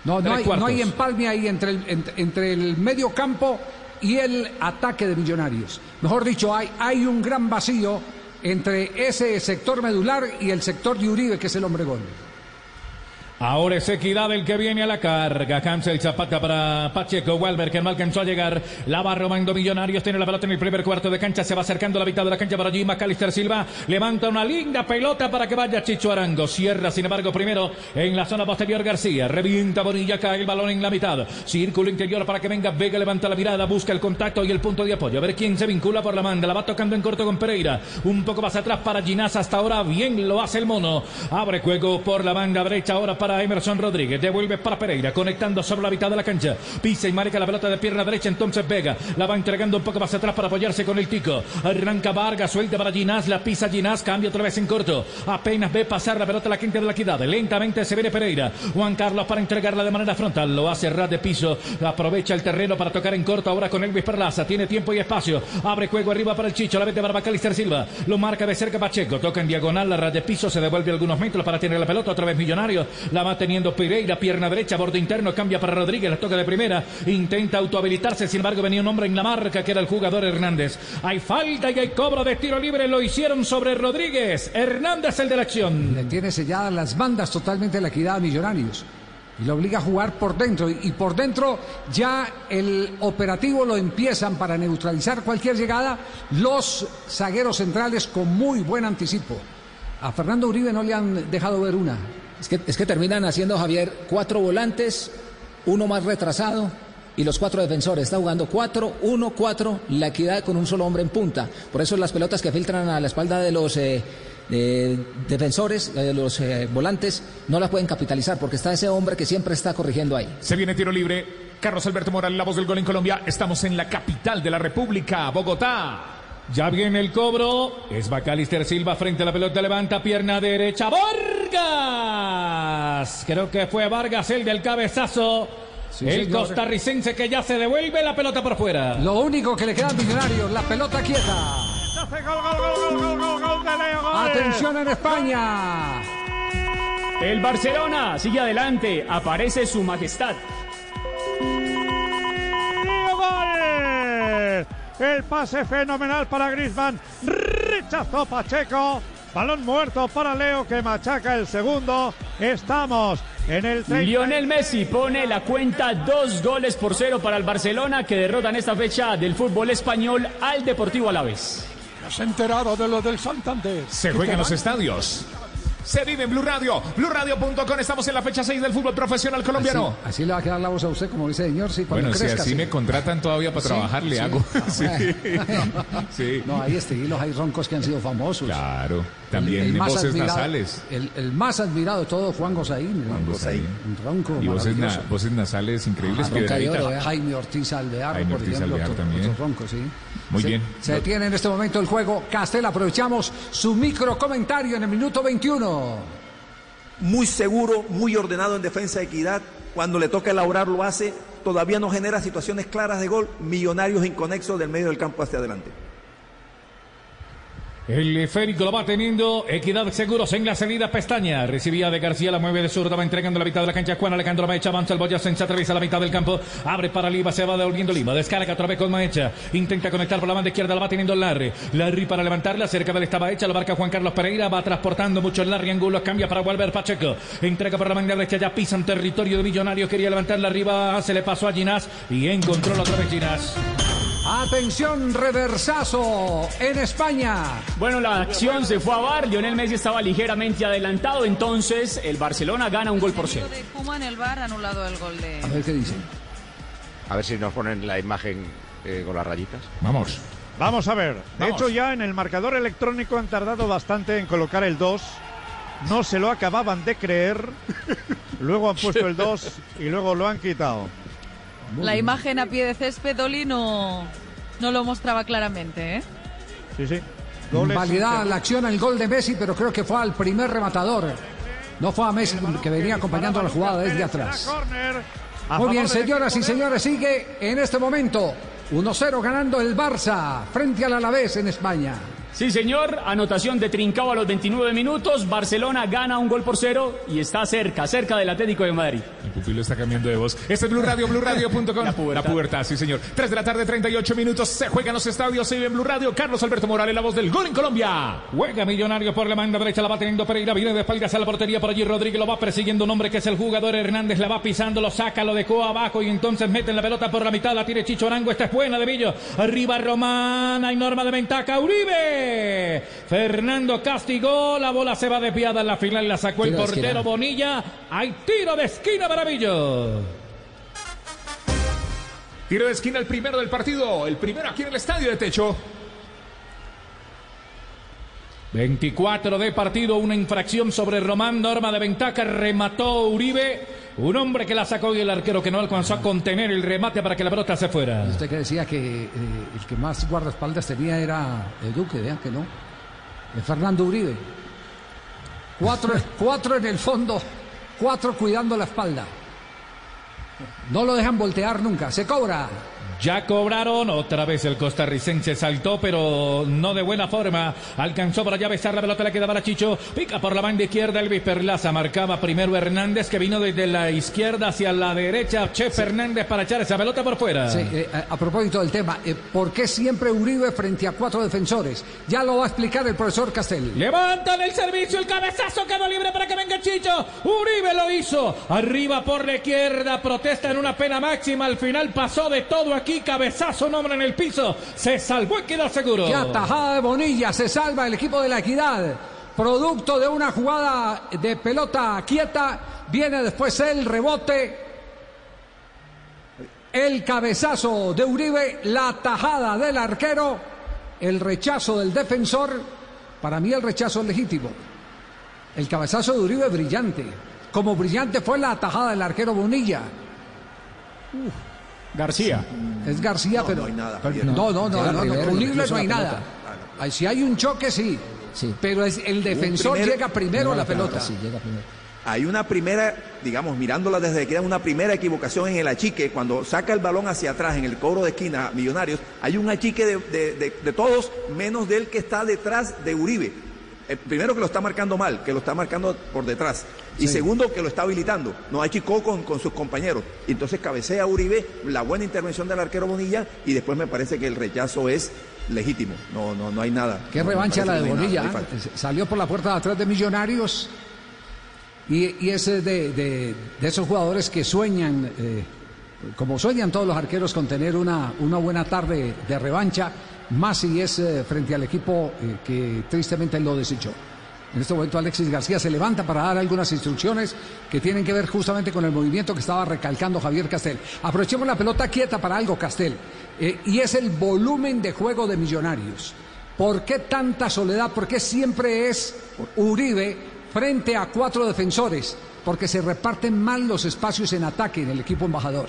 No, no, hay, no hay empalme ahí entre el, entre, entre el medio campo y el ataque de Millonarios. Mejor dicho, hay, hay un gran vacío entre ese sector medular y el sector de Uribe, que es el hombre gol. Ahora es Equidad el que viene a la carga. Cancel Zapata para Pacheco. Walber que no alcanzó a llegar. La va robando Millonarios. Tiene la pelota en el primer cuarto de cancha. Se va acercando a la mitad de la cancha para allí. Macalister Silva levanta una linda pelota para que vaya Chicho Arango. Cierra, sin embargo, primero en la zona posterior García. Revienta Bonilla. Cae el balón en la mitad. Círculo interior para que venga Vega. Levanta la mirada. Busca el contacto y el punto de apoyo. A ver quién se vincula por la manda. La va tocando en corto con Pereira. Un poco más atrás para Ginás. Hasta ahora bien lo hace el mono. Abre juego por la banda derecha ahora para Emerson Rodríguez. Devuelve para Pereira, conectando sobre la mitad de la cancha. Pisa y marca la pelota de pierna derecha. Entonces Vega la va entregando un poco más atrás para apoyarse con el tico. Arranca Vargas, suelta para Ginás. La pisa Ginás, cambia otra vez en corto. Apenas ve pasar la pelota la quinta de la equidad. Lentamente se viene Pereira. Juan Carlos para entregarla de manera frontal. Lo hace ras de piso. Aprovecha el terreno para tocar en corto ahora con Elvis Perlaza. Tiene tiempo y espacio. Abre juego arriba para el Chicho. La vete para Bacalister Silva. Lo marca de cerca Pacheco. Toca en diagonal la ras de piso. Se devuelve algunos metros para tener la pelota. Otra vez Millonario. La va teniendo Pereira, pierna derecha, borde interno, cambia para Rodríguez, la toca de primera, intenta autohabilitarse, sin embargo venía un hombre en la marca que era el jugador Hernández. Hay falta y hay cobro de tiro libre, lo hicieron sobre Rodríguez. Hernández el de la acción. Le tiene selladas las bandas totalmente la equidad a Millonarios. Y lo obliga a jugar por dentro. Y por dentro ya el operativo lo empiezan para neutralizar cualquier llegada los zagueros centrales con muy buen anticipo. A Fernando Uribe no le han dejado ver una. Es que, es que terminan haciendo Javier cuatro volantes, uno más retrasado y los cuatro defensores. Está jugando 4-1-4, la equidad con un solo hombre en punta. Por eso las pelotas que filtran a la espalda de los eh, eh, defensores, de los eh, volantes, no las pueden capitalizar porque está ese hombre que siempre está corrigiendo ahí. Se viene tiro libre. Carlos Alberto Morales, la voz del gol en Colombia. Estamos en la capital de la República, Bogotá. Ya viene el cobro. Es Bacalister Silva frente a la pelota. Levanta pierna derecha. Vargas. Creo que fue Vargas el del cabezazo. Sí, el señor. costarricense que ya se devuelve la pelota por fuera. Lo único que le queda a Millonarios, la pelota quieta. Atención en España. El Barcelona sigue adelante. Aparece su majestad. El pase fenomenal para Griezmann. Rechazó Pacheco. Balón muerto para Leo que machaca el segundo. Estamos en el 30. Lionel Messi pone la cuenta dos goles por cero para el Barcelona que derrota en esta fecha del fútbol español al Deportivo Alavés. ¿Has enterado de lo del Santander? Se ¿Que juega en los estadios. Se vive en Blue Radio, BlueRadio.com. Estamos en la fecha 6 del fútbol profesional colombiano. Así, así le va a quedar la voz a usted, como dice señor, sí, cuando Bueno, si crezca. así sí. me contratan todavía para Sí, trabajar, le sí. hago. Ah, Sí. bueno. Sí. No, hay estilos, hay roncos que han sido famosos. Claro, también voces admirado- nasales. El, el más admirado de todos, Juan Gosaín. Juan Gosaín. Un ronco Y voces, na- voces nasales increíbles. Ah, ¿eh? Jaime Ortiz Alvear, Jaime por Ortiz ejemplo, Alvear otro- también. otro ronco, sí. Muy Se- bien. Se detiene en este momento el juego. Castel, aprovechamos su micro comentario en el minuto 21. muy seguro, muy ordenado en defensa de equidad. Cuando le toca elaborar lo hace. Todavía no genera situaciones claras de gol. Millonarios inconexos del medio del campo hacia adelante. El esférico lo va teniendo. Equidad seguros en la salida pestaña. Recibía de García, la mueve de zurda, va entregando la mitad de la cancha. Juan Alejandro Maecha avanza el Boyacense, atraviesa la mitad del campo. Abre para Lima, se va devolviendo Lima. Descarga otra vez con Maecha. Intenta conectar por la banda izquierda, la va teniendo Larry. Larry para levantarla, cerca de él estaba hecha, lo marca Juan Carlos Pereira. Va transportando mucho el Larry Angulo, cambia para Walter Pacheco. Entrega por la banda derecha, ya pisan territorio de Millonarios. Quería levantarla arriba, se le pasó a Ginás y encontró la otra vez Ginás. Atención, reversazo en España. Bueno, la acción se fue a bar. Lionel Messi estaba ligeramente adelantado. Entonces, el Barcelona gana un gol por cero. de Kuma en el bar anulado el gol de. A ver qué dice. A ver si nos ponen la imagen eh, con las rayitas. Vamos. Vamos a ver. De Vamos. hecho, ya en el marcador electrónico han tardado bastante en colocar el 2. No se lo acababan de creer. Luego han puesto el 2 y luego lo han quitado. La imagen a pie de césped, Oli, no, no lo mostraba claramente, ¿eh? Sí, sí. Goles Validada la acción al gol de Messi, pero creo que fue al primer rematador. No fue a Messi que venía acompañando la jugada desde atrás. Muy bien, señoras y señores, sigue en este momento 1-0 ganando el Barça frente al Alavés en España. Sí, señor. Anotación de Trincao a los 29 minutos. Barcelona gana un gol por cero y está cerca, cerca del Atlético de Madrid. El pupilo está cambiando de voz. Este es Blue Radio, BlueRadio.com. La pubertad. La pubertad, sí, señor. 3 de la tarde, 38 minutos. Se juega en los estadios. Se vive en Blue Radio. Carlos Alberto Morales, la voz del gol en Colombia. Juega Millonario por la manga derecha, la va teniendo Pereira, viene de espaldas a la portería por allí, Rodríguez lo va persiguiendo un hombre que es el jugador Hernández, la va pisando, lo saca, lo dejó abajo y entonces meten la pelota por la mitad, la tiene Chicho Arango, esta es buena de Villo, arriba Román, hay norma de ventaja, Uribe, Fernando castigó, la bola se va desviada en la final, la sacó el Tiro portero. Bonilla, hay tiro de esquina para Villo. Tiro de esquina, el primero del partido. El primero aquí en el estadio de techo. 24 de partido, una infracción sobre Román, norma de ventaja, remató Uribe, un hombre que la sacó y el arquero que no alcanzó a contener el remate para que la pelota se fuera. Usted que decía que eh, el que más guardaespaldas tenía era eh, Duque, vean que no. Eh, Fernando Uribe. Cuatro, cuatro en el fondo, cuatro cuidando la espalda. No lo dejan voltear nunca. Se cobra. Ya cobraron, otra vez el costarricense saltó, pero no de buena forma. Alcanzó para allá besar la pelota, le quedaba a Chicho. Pica por la banda izquierda, Elvis Perlaza. Marcaba primero Hernández, que vino desde la izquierda hacia la derecha. Chef Hernández para echar esa pelota por fuera. Sí, eh, a, a propósito del tema, eh, ¿por qué siempre Uribe frente a cuatro defensores? Ya lo va a explicar el profesor Castel. Levantan el servicio, el cabezazo quedó libre para que venga Chicho. Uribe lo hizo. Arriba por la izquierda, protesta en una pena máxima. Al final pasó de todo aquí. Cabezazo, nombre en el piso. Se salvó y quedó seguro. Qué atajada de Bonilla, se salva el equipo de la equidad. Producto de una jugada de pelota quieta, viene después el rebote, el cabezazo de Uribe, la tajada del arquero, el rechazo del defensor. Para mí el rechazo es legítimo. El cabezazo de Uribe brillante. Como brillante fue la tajada del arquero Bonilla. García. Es García, No, pero. no hay nada, pero- no, no, no, Llega no, no, primero, no hay nada. Si hay un choque, sí. Pero es el defensor primer- llega primero a la pelota. Hay una primera, digamos, mirándola desde aquí, una primera equivocación en el achique. Cuando saca el balón hacia atrás en el cobro de esquina, Millonarios, hay un achique de, de- de- de todos, menos del que está detrás de Uribe. Eh, primero que lo está marcando mal, que lo está marcando por detrás. Y segundo que lo está habilitando. No achicó con, con sus compañeros. Y entonces cabecea Uribe, la buena intervención del arquero Bonilla, y después me parece que el rechazo es legítimo. No, no, no hay nada. Qué No, revancha la de hay Bonilla. nada, no hay ¿eh? Salió por la puerta de atrás de Millonarios. Y, y es de, de- de esos jugadores que sueñan, eh, como sueñan todos los arqueros, con tener una, una buena tarde de revancha, más si es eh, frente al equipo eh, que tristemente lo desechó. En este momento Alexis García se levanta para dar algunas instrucciones que tienen que ver justamente con el movimiento que estaba recalcando Javier Castel. Aprovechemos la pelota quieta para algo, Castel, eh, y es el volumen de juego de Millonarios. ¿Por qué tanta soledad? ¿Por qué siempre es Uribe frente a cuatro defensores? Porque se reparten mal los espacios en ataque en el equipo embajador.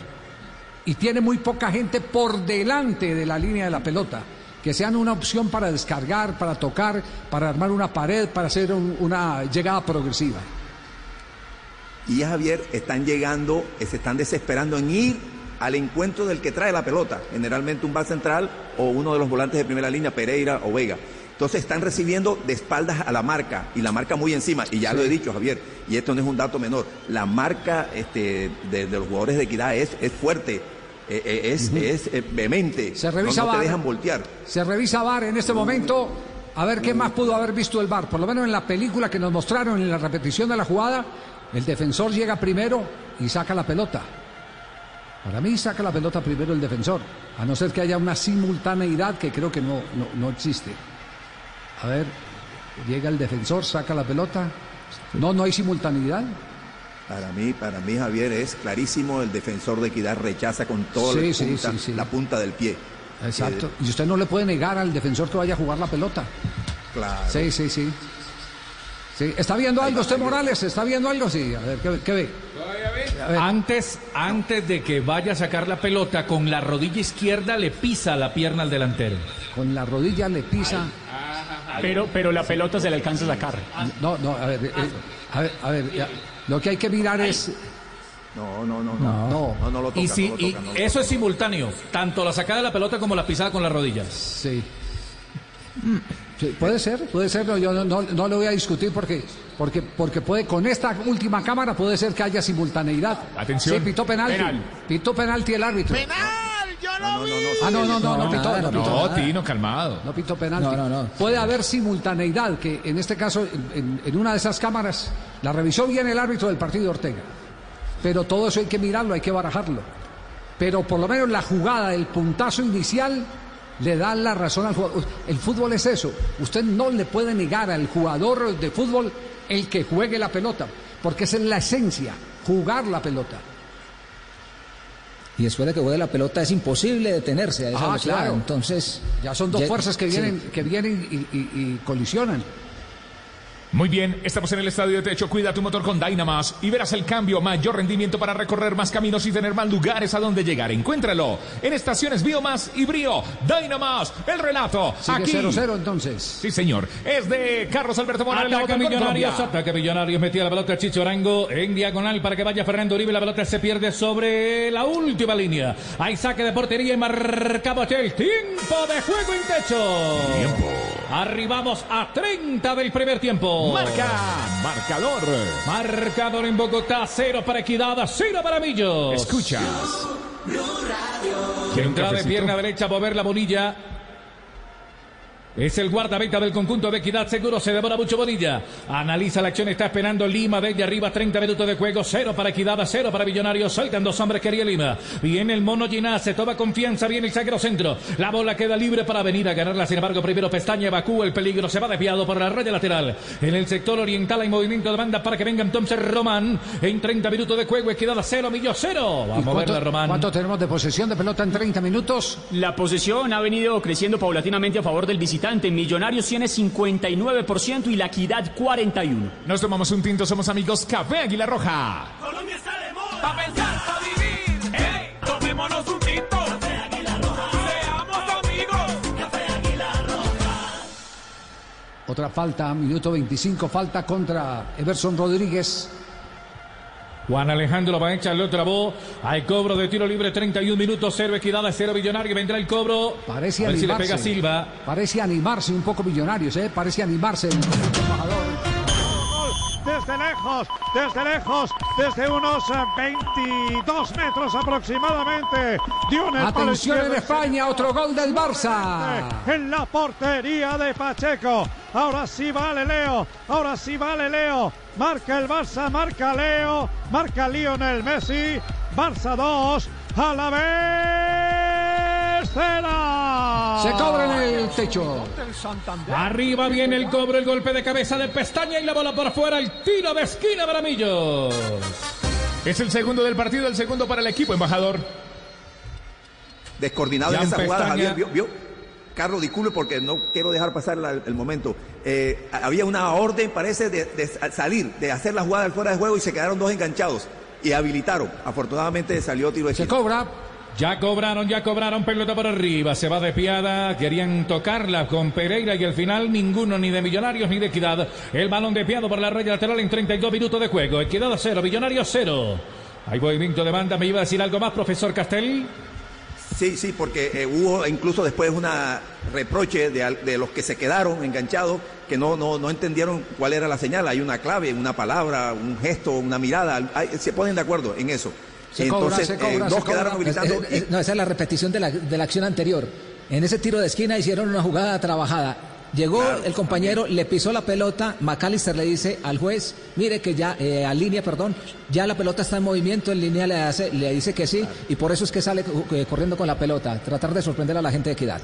Y tiene muy poca gente por delante de la línea de la pelota. Que sean una opción para descargar, para tocar, para armar una pared, para hacer un- una llegada progresiva. y Javier están llegando, eh, se están desesperando en ir al encuentro del que trae la pelota, generalmente un back central o uno de los volantes de primera línea, Pereira o Vega. Entonces están recibiendo de espaldas a la marca y la marca muy encima. Y ya lo he dicho, Javier, y esto no es un dato menor. La marca este, de, de los jugadores de equidad es, es fuerte, eh, eh, es, es eh, vehemente. Se revisa no, no te dejan voltear. Se revisa VAR en este momento. A ver qué más pudo haber visto el VAR. Por lo menos en la película que nos mostraron en la repetición de la jugada, el defensor llega primero y saca la pelota. Para mí saca la pelota primero el defensor, a no ser que haya una simultaneidad que creo que no, no, no existe. A ver, llega el defensor, saca la pelota. No, no hay simultaneidad. Para mí, para mí, Javier, es clarísimo, el defensor de equidad rechaza con toda Sí, la, sí, punta, sí, sí. la punta del pie. Exacto. Eh, Y usted no le puede negar al defensor que vaya a jugar la pelota. claro. Sí, sí, sí. Sí, ¿Está viendo algo usted, Morales? ¿Está viendo algo? Sí, a ver, ¿qué, qué ve? Antes, antes de que vaya a sacar la pelota, con la rodilla izquierda le pisa la pierna al delantero. Con la rodilla le pisa. Pero, pero la pelota se le alcanza a sacar. No, no, a ver, eh, a ver, a ver, ya, lo que hay que mirar es. No, no, no, no. No, no, no lo toca, y si, no lo y toca, no lo eso es simultáneo, tanto la sacada de la pelota como la pisada con las rodillas. Sí. Sí, puede ser, puede ser, no, yo no, no, no lo voy a discutir porque, porque, porque puede, con esta última cámara puede ser que haya simultaneidad. Atención. Sí, pitó penalti. Penal. Pitó penalti el árbitro. Yo lo vi. Ah, no, no, no, no, pitó, no no. Tino, calmado. No pitó penalti. No, no, no. Puede haber simultaneidad, que en este caso, en, en- en una de esas cámaras, la revisó bien el árbitro del partido de Ortega. Pero todo eso hay que mirarlo, hay que barajarlo. Pero por lo menos la jugada, el puntazo inicial, le da la razón al jugador. El fútbol es eso. Usted no le puede negar al jugador de fútbol el que juegue la pelota, porque esa es la esencia, jugar la pelota. Y después de que juegue la pelota es imposible detenerse a esa Ah, velocidad. claro. Entonces. Ya son dos ya- fuerzas que sí. vienen, que vienen y, y- y colisionan. Muy bien, estamos en el estadio de techo. Cuida tu motor con Dynamas y verás el cambio, mayor rendimiento para recorrer más caminos y tener más lugares a donde llegar. Encuéntralo en estaciones Biomas y Brío. Dynamas, el relato. Sigue aquí. 0-0 entonces. Sí, señor. Es de Carlos Alberto Morales. gol Millonarios, ataca Millonarios, metía la pelota Chicho Arango en diagonal para que vaya Fernando Uribe, la pelota se pierde sobre la última línea. Hay saque de portería y marcamos el tiempo de juego en techo. Tiempo. Arribamos a 30 del primer tiempo. Marca, marcador. Marcador en Bogotá, cero para Equidad, cero para Millos. Escuchas. ¿Quiere un Entrada de pierna derecha, mover la bonilla. Es el guardameta del conjunto de Equidad, seguro se demora mucho Bonilla. Analiza la acción, está esperando Lima desde arriba, 30 minutos de juego, cero para Equidad, cero para Millonarios, saltan dos hombres, quería Lima. Viene el mono Ginás, se toma confianza, viene el zaguero centro. La bola queda libre para venir a ganarla, sin embargo, primero Pestaña evacúa el peligro, se va desviado por la raya lateral. En el sector oriental hay movimiento de banda para que venga entonces Román. En 30 minutos de juego, Equidad cero, Millos cero. ¿Y Vamos a verla, Román. cuánto tenemos de posesión de pelota en 30 minutos? La posesión ha venido creciendo paulatinamente a favor del visitante. Millonarios tiene 59% y la equidad 41%. Nos tomamos un tinto, somos amigos Café Águila Roja. Colombia está de moda. Pa' pensar, pa' vivir. Hey, tomémonos un tinto. Café Águila Roja. Seamos amigos. Café Águila Roja. Otra falta, minuto 25, falta contra Everson Rodríguez. Juan Alejandro Baencha lo trabó al cobro de tiro libre 31 minutos, cero equidad, cero millonario, vendrá el cobro. Parece a ver si le animarse. pega Silva. Parece animarse un poco Millonarios, ¿eh? Parece animarse. el. Desde lejos, desde lejos, desde unos eh, 22 metros aproximadamente. Dio en el palo Atención en. España, otro gol del Barça. En la portería de Pacheco. Ahora sí vale Leo. Ahora sí vale Leo. Marca el Barça, marca Leo. Marca Lionel Messi. Barça 2. A la vez. Se cobra en el techo. Arriba viene el cobro, el golpe de cabeza de pestaña y la bola por fuera, el tiro de esquina para Millos. Es el segundo del partido, el segundo para el equipo, embajador. descoordinado en esa jugada. Javier. ¿Vio, vio? Carlos, disculpe porque no quiero dejar pasar la- el momento. Eh, había una orden, parece, de, de salir, de hacer la jugada fuera de juego y se quedaron dos enganchados y habilitaron. Afortunadamente salió tiro de Se cobra. Ya cobraron, ya cobraron pelota por arriba. Se va de piada. Querían tocarla con Pereira y al final ninguno, ni de Millonarios ni de Equidad. El balón de piado por la raya lateral en 32 minutos de juego. Equidad a cero, Millonarios cero. Hay movimiento de banda. ¿Me iba a decir algo más, profesor Castel? Sí, sí, porque eh, hubo incluso después una reproche de, los que se quedaron enganchados que no, no, no entendieron cuál era la señal. Hay una clave, una palabra, un gesto, una mirada. Se ponen de acuerdo en eso. Se Entonces, cobra, se eh, cobra, dos se quedaron cobra. habilitando. Es- es- no, esa es la repetición de la, de la acción anterior. En ese tiro de esquina hicieron una jugada trabajada. Llegó el compañero, le pisó la pelota, McAllister le dice al juez, mire que ya, eh, a línea, perdón, ya la pelota está en movimiento, en línea le, hace, le dice que sí, y por eso es que sale eh, corriendo con la pelota, tratar de sorprender a la gente de Equidad.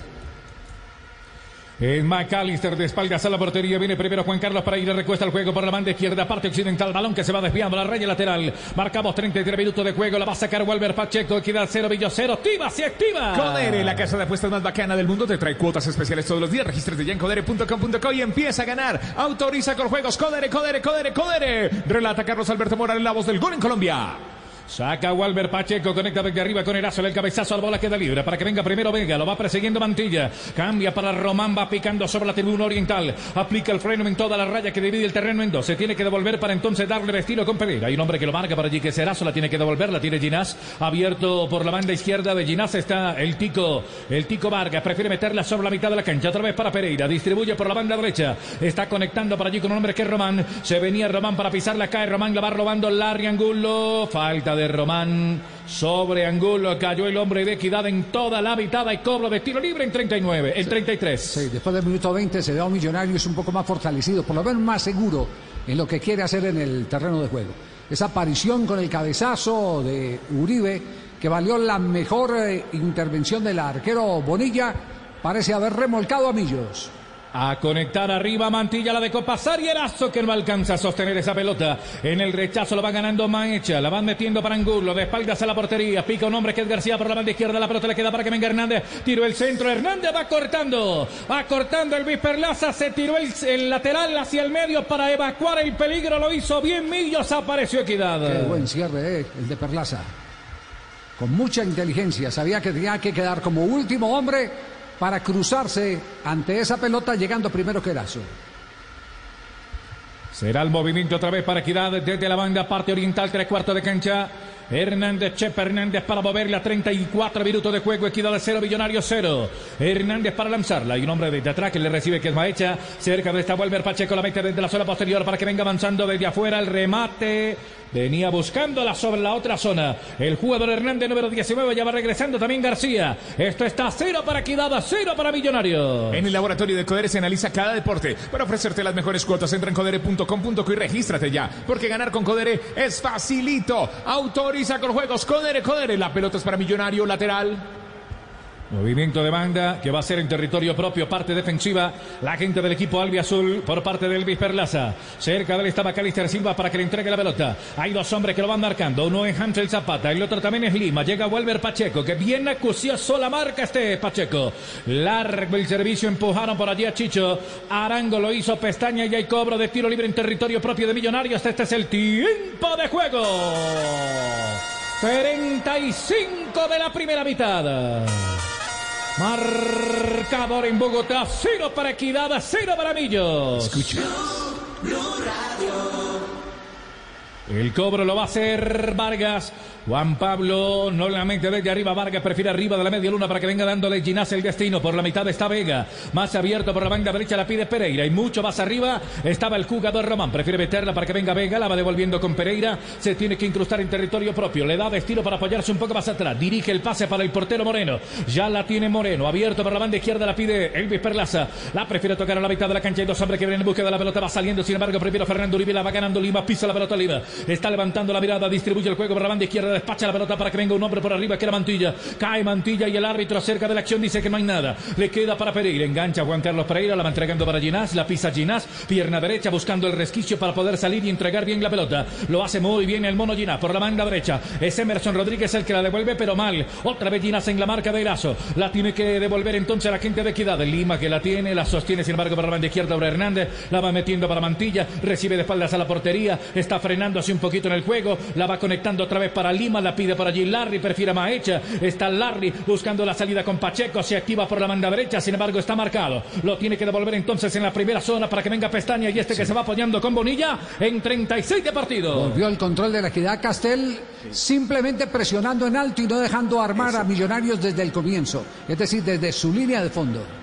En McAllister de espaldas a la portería. Viene primero Juan Carlos para ir a recuesta al juego por la banda izquierda, parte occidental. Balón que se va desviando a la raya lateral. Marcamos 33 minutos de juego. La va a sacar Walter Pacheco. Equidad 0, Villo 0. Activa, se activa. Codere, la casa de apuestas más bacana del mundo, te trae cuotas especiales todos los días. Regístrate ya en codere.com.co y empieza a ganar. Autoriza con juegos. Codere, Codere, Codere, Codere. Relata Carlos Alberto Morales, la voz del gol en Colombia. Saca Walver Pacheco, conecta desde arriba con Erazo, el cabezazo, la bola queda libre para que venga primero Vega, lo va persiguiendo Mantilla, cambia para Román, va picando sobre la tribuna oriental, aplica el freno en toda la raya que divide el terreno en dos, se tiene que devolver para entonces darle vestido con Pereira, hay un hombre que lo marca para allí que es Erazo, la tiene que devolver, la tiene Ginás, abierto por la banda izquierda de Ginás está el Tico, el Tico Vargas, prefiere meterla sobre la mitad de la cancha, otra vez para Pereira, distribuye por la banda derecha, está conectando por allí con un hombre que es Román, se venía Román para pisarla, cae Román, la va robando Larry Angulo, falta de Román sobre Angulo. Cayó el hombre de equidad en toda la mitad y cobro de tiro libre en 39, en 33. Sí, después del minuto 20 se ve a un Millonarios un poco más fortalecido, por lo menos más seguro en lo que quiere hacer en el terreno de juego. Esa aparición con el cabezazo de Uribe, que valió la mejor eh, intervención del arquero Bonilla, parece haber remolcado a Millos. A conectar arriba Mantilla, la dejó pasar y Erazo que no alcanza a sostener esa pelota. En el rechazo lo va ganando Maecha, la van metiendo para Angulo, de espaldas a la portería. Pica un hombre que es García por la banda izquierda, la pelota le queda para que venga Hernández. Tiró el centro, Hernández va cortando, va cortando el Visperlaza, se tiró el, el lateral hacia el medio para evacuar el peligro, lo hizo bien Millos, apareció Equidad. Qué buen cierre, eh, el de Perlaza. Con mucha inteligencia, sabía que tenía que quedar como último hombre para cruzarse ante esa pelota llegando primero que. Será el movimiento otra vez para Equidad desde la banda parte oriental, tres cuartos de cancha. Hernández, Chepa Hernández para moverla, 34 minutos de juego, Equidad de 0, Millonario 0. Hernández para lanzarla, hay un hombre desde atrás que le recibe que es Maecha. Cerca de esta Walver Pacheco, la mete desde la zona posterior para que venga avanzando desde afuera el remate. Venía buscándola sobre la otra zona. El jugador Hernández, número 19, ya va regresando también García. Esto está cero para Equidad, cero para Millonario. En el laboratorio de Codere se analiza cada deporte para ofrecerte las mejores cuotas. Entra en codere.com.co y regístrate ya, porque ganar con Codere es facilito. Autoriza con juegos Codere, Codere. La pelota es para Millonario, lateral. Movimiento de banda que va a ser en territorio propio, parte defensiva. La gente del equipo albiazul por parte del Elvis Perlaza. Cerca de él está Macalister Silva para que le entregue la pelota. Hay dos hombres que lo van marcando. Uno es Hansel Zapata, el otro también es Lima. Llega Walver Pacheco, que bien acucioso la marca este Pacheco. Largo el servicio, empujaron por allí a Chicho. Arango lo hizo, pestaña y hay cobro de tiro libre en territorio propio de Millonarios. Este es el tiempo de juego. 35 de la primera mitad. Marcador en Bogotá, cero para Equidad, cero para Millos. El cobro lo va a hacer Vargas. Juan Pablo no la mete desde arriba. Vargas prefiere arriba de la media luna para que venga dándole Ginás el destino. Por la mitad está Vega. Más abierto por la banda derecha la pide Pereira. Y mucho más arriba estaba el jugador Román. Prefiere meterla para que venga Vega. La va devolviendo con Pereira. Se tiene que incrustar en territorio propio. Le da destino para apoyarse un poco más atrás. Dirige el pase para el portero Moreno. Ya la tiene Moreno. Abierto por la banda izquierda la pide Elvis Perlaza. La prefiere tocar a la mitad de la cancha. Hay dos hombres que vienen en busca de la pelota. Va saliendo. Sin embargo, primero Fernando Uribe la va ganando Lima. Pisa la pelota Lima. Está levantando la mirada. Distribuye el juego por la banda izquierda. Despacha la pelota para que venga un hombre por arriba que era Mantilla. Cae Mantilla y el árbitro acerca de la acción dice que no hay nada. Le queda para Pereira. Engancha a Juan Carlos Pereira. La va entregando para Ginás. La pisa Ginás. Pierna derecha buscando el resquicio para poder salir y entregar bien la pelota. Lo hace muy bien el mono Ginás por la manga derecha. Es Emerson Rodríguez el que la devuelve, pero mal. Otra vez Ginás en la marca de Erazo. La tiene que devolver entonces la gente de Equidad. Lima que la tiene. La sostiene sin embargo para la banda izquierda. Ahora Hernández. La va metiendo para Mantilla. Recibe de espaldas a la portería. Está un poquito en el juego. La va conectando otra vez para Lima. La pide por allí Larry. Prefiere Maecha. Está Larry buscando la salida con Pacheco. Se activa por la banda derecha. Sin embargo, está marcado. Lo tiene que devolver entonces en la primera zona para que venga Pestaña y este que se va apoyando con Bonilla en 36 de partido. Volvió el control de la equidad Castel, simplemente presionando en alto y no dejando armar a Millonarios desde el comienzo, es decir, desde su línea de fondo.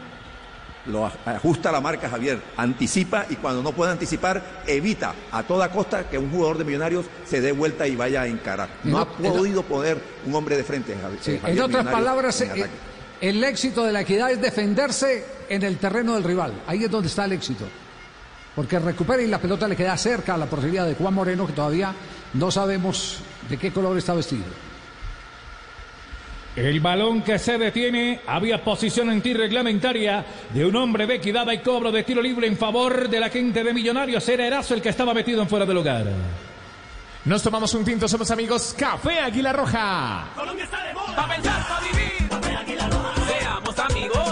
Lo aj- ajusta la marca Javier, anticipa y cuando no puede anticipar, evita a toda costa que un jugador de Millonarios se dé vuelta y vaya a encarar. No ha podido poner un hombre de frente, Sí, eh, Javier en otras palabras, en eh, ataque. el éxito de la equidad es defenderse en el terreno del rival. Ahí es donde está el éxito. Porque recupera y la pelota le queda cerca a la portería de Juan Moreno, que todavía no sabemos de qué color está vestido. El balón que se detiene, había posición antirreglamentaria de un hombre de equidad y cobro de tiro libre en favor de la gente de Millonarios. Era Erazo el que estaba metido en fuera de lugar. Nos tomamos un tinto, somos amigos. Café Águila Roja. Colombia está de moda. Pa' pensar, pa' vivir. Café Águila Roja. Seamos amigos.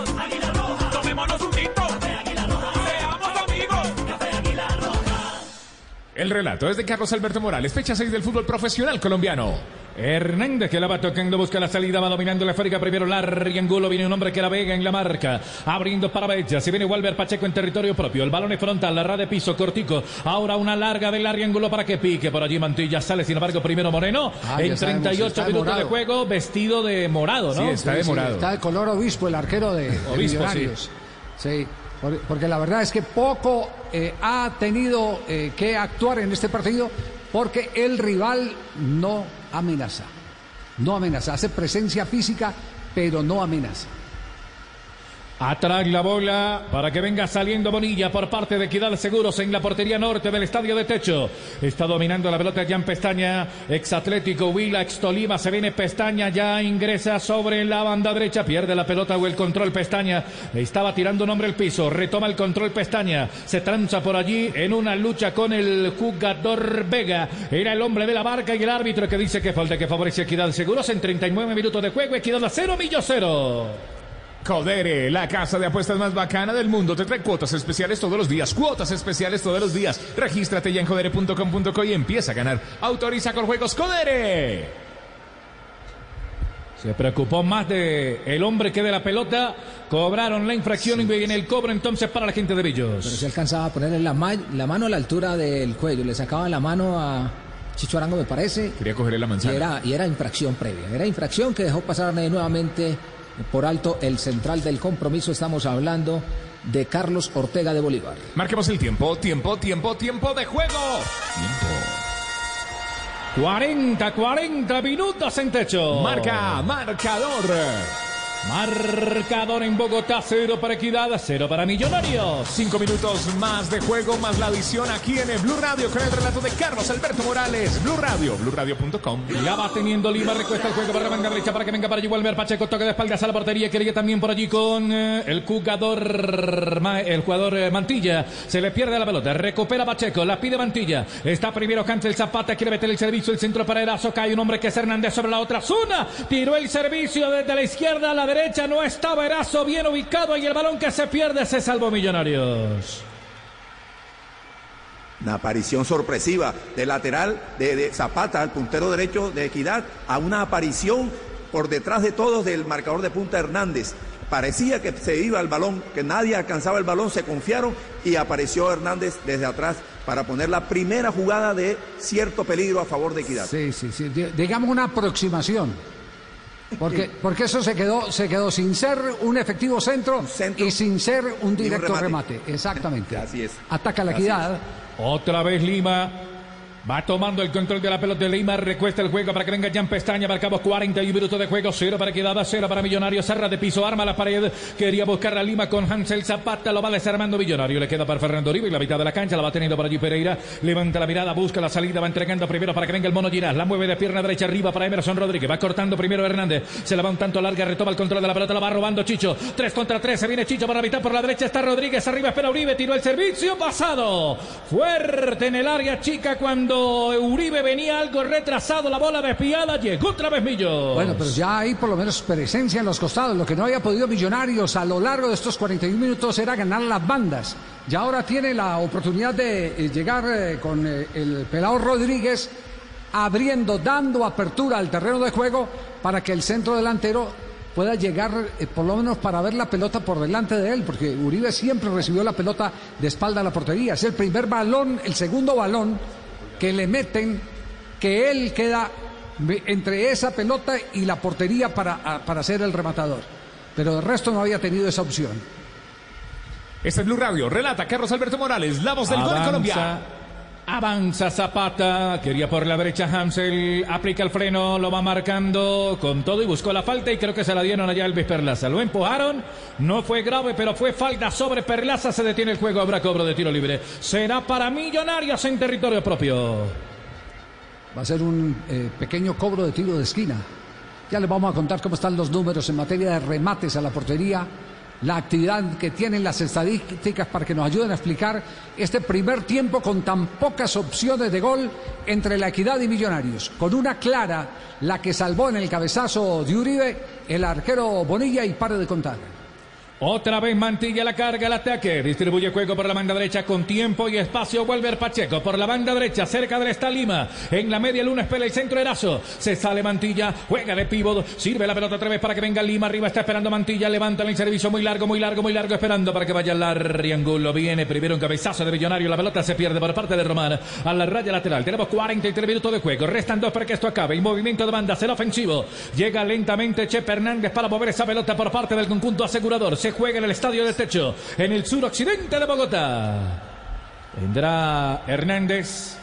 El El relato es de Carlos Alberto Morales, fecha 6 del fútbol profesional colombiano. Hernández que la va tocando, busca la salida, va dominando la fábrica. Primero Larry Angulo, viene un hombre que la vega en la marca, abriendo para Bella. Se viene Walver Pacheco en territorio propio. El balón es frontal, la red de piso, cortico. Ahora una larga de Larry Angulo para que pique. Por allí Mantilla sale, sin embargo, primero Moreno. Ah, en sabemos, 38 está de minutos de morado. juego, vestido de morado, ¿no? Sí, sí, Está de color obispo, el arquero de, de Obispo, Millonarios. Sí. Porque la verdad es que poco eh, ha tenido eh, que actuar en este partido porque el rival no amenaza. No amenaza, hace presencia física, pero no amenaza. Atrás la bola para que venga saliendo Bonilla por parte de Equidad Seguros en la portería norte del estadio de techo. Está dominando la pelota Jan Pestaña, ex Atlético Huila, ex Tolima. Se viene Pestaña, ya ingresa sobre la banda derecha, pierde la pelota o el control Pestaña. Estaba tirando un hombre al piso, retoma el control Pestaña. Se tranza por allí en una lucha con el jugador Vega. Era el hombre de la barca y el árbitro que dice que falta que favorece Equidad Seguros en 39 minutos de juego. Equidad a cero, Millo cero. Codere, la casa de apuestas más bacana del mundo, te trae cuotas especiales todos los días, cuotas especiales todos los días. Regístrate ya en codere.com.co y empieza a ganar. Autoriza con juegos Codere. Se preocupó más de el hombre que de la pelota. Cobraron la infracción y viene el cobro entonces para la gente de Villos. Pero se alcanzaba a ponerle la, ma- la mano a la altura del cuello. Le sacaban la mano a Chicho Arango, me parece. Quería cogerle la Y manzana. era, y era infracción previa. Era infracción que dejó pasar nuevamente por alto el central del compromiso. Estamos hablando de Carlos Ortega de Bolívar. Marquemos el tiempo, tiempo, tiempo, tiempo de juego. 40, 40 minutos en techo. Marca, marcador. Marcador en Bogotá, cero para Equidad, cero para Millonarios. Cinco minutos más de juego, más la adición aquí en el Blue Radio con el relato de Carlos Alberto Morales. Blue Radio, BlueRadio.com. Ya va teniendo Lima, recuesta el juego para manga derecha para que venga para allí Walmer Pacheco, toque de espaldas a la portería, quería también por allí con eh, el jugador el jugador eh, Mantilla, se le pierde la pelota, recupera Pacheco, la pide Mantilla, está primero Cancel Zapata, quiere meter el servicio, el centro para Erazo, cae un hombre que es Hernández sobre la otra zona, tiró el servicio desde la izquierda a la derecha, no estaba Erazo bien ubicado y el balón que se pierde se salvó Millonarios. Una aparición sorpresiva de lateral de, de Zapata al puntero derecho de Equidad a una aparición por detrás de todos del marcador de punta Hernández. Parecía que se iba el balón, que nadie alcanzaba el balón, se confiaron y apareció Hernández desde atrás para poner la primera jugada de cierto peligro a favor de Equidad. Sí, sí, sí. Di- Digamos una aproximación. Porque, porque eso se quedó, se quedó sin ser un efectivo centro, y sin ser un directo remate. remate. Exactamente. Así es. Ataca la equidad. Otra vez Lima. Va tomando el control de la pelota de Lima, recuesta el juego para que venga Jan Pestaña, marcamos 41 minutos de juego, cero para Quedada, cero para Millonario, Serra de piso, arma la pared, quería buscar a Lima con Hansel Zapata, lo va desarmando Millonario, le queda para Fernando Uribe y la mitad de la cancha, la va teniendo por allí Pereira, levanta la mirada, busca la salida, va entregando primero para que venga el mono Ginás, la mueve de pierna derecha arriba para Emerson Rodríguez, va cortando primero Hernández, se la va un tanto larga, retoma el control de la pelota, la va robando Chicho, 3 contra 3, se viene Chicho para la mitad. Por la derecha, está Rodríguez, arriba espera Uribe, tiró el servicio, pasado, fuerte en el área chica cuando Uribe venía algo retrasado, la bola desviada, llegó otra vez Millo. Bueno, pero ya hay por lo menos presencia en los costados. Lo que no había podido Millonarios a lo largo de estos 41 minutos era ganar las bandas. Ya ahora tiene la oportunidad de eh, llegar eh, con eh, el pelado Rodríguez abriendo, dando apertura al terreno de juego para que el centro delantero pueda llegar por lo menos para ver la pelota por delante de él, porque Uribe siempre recibió la pelota de espalda a la portería. Es el primer balón, el segundo balón que le meten, que él queda entre esa pelota y la portería para, para ser el rematador. Pero el resto no había tenido esa opción. Este es Blue Radio, relata Carlos Alberto Morales, la voz del gol en Colombia. Avanza Zapata, quería por la derecha Hansel, aplica el freno, lo va marcando con todo y buscó la falta y creo que se la dieron allá Elvis Perlaza. Lo empujaron, no fue grave, pero fue falta sobre Perlaza, se detiene el juego, habrá cobro de tiro libre. Será para Millonarios en territorio propio. Va a ser un eh, pequeño cobro de tiro de esquina. Ya les vamos a contar cómo están los números en materia de remates a la portería, la actividad que tienen las estadísticas para que nos ayuden a explicar este primer tiempo con tan pocas opciones de gol entre la equidad y Millonarios. Con una clara, la que salvó en el cabezazo de Uribe, el arquero Bonilla y pare de contar. Otra vez Mantilla la carga, el ataque. Distribuye juego por la banda derecha con tiempo y espacio. Vuelve el Pacheco por la banda derecha, cerca del está Lima. En la media luna espera el centro Erazo. Se sale Mantilla, juega de pívot. Sirve la pelota otra vez para que venga Lima. Arriba está esperando Mantilla. Levanta el servicio muy largo, muy largo, muy largo. Esperando para que vaya al triángulo. Viene primero un cabezazo de Millonario. La pelota se pierde por parte de Román. A la raya lateral. Tenemos 43 minutos de juego. Restan dos para que esto acabe. Y movimiento de banda. Será ofensivo. Llega lentamente Chepe Hernández para mover esa pelota por parte del conjunto asegurador. Se juega en el estadio de techo, en el suroccidente de Bogotá. Vendrá Hernández.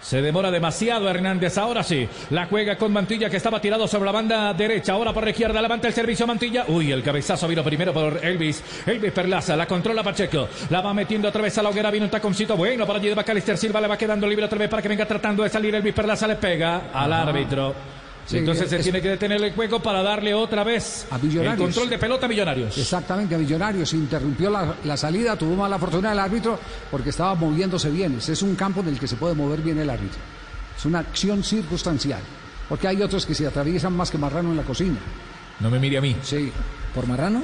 Se demora demasiado Hernández. Ahora sí. La juega con Mantilla que estaba tirado sobre la banda derecha. Ahora por la izquierda. Levanta el servicio Mantilla. Uy, el cabezazo vino primero por Elvis. Elvis Perlaza. La controla Pacheco. La va metiendo otra vez a la hoguera. Vino un taconcito bueno para allí de Bacalister Silva. Le va quedando libre otra vez para que venga tratando de salir. Elvis Perlaza le pega al árbitro. Sí, Entonces es- se tiene que detener el juego para darle otra vez A el control de pelota a Millonarios. Exactamente, a Millonarios. Interrumpió la, la salida, tuvo mala fortuna el árbitro porque estaba moviéndose bien. Ese es un campo en el que se puede mover bien el árbitro. Es una acción circunstancial. Porque hay otros que se atraviesan más que marrano en la cocina. No me mire a mí. Sí. ¿Por marrano?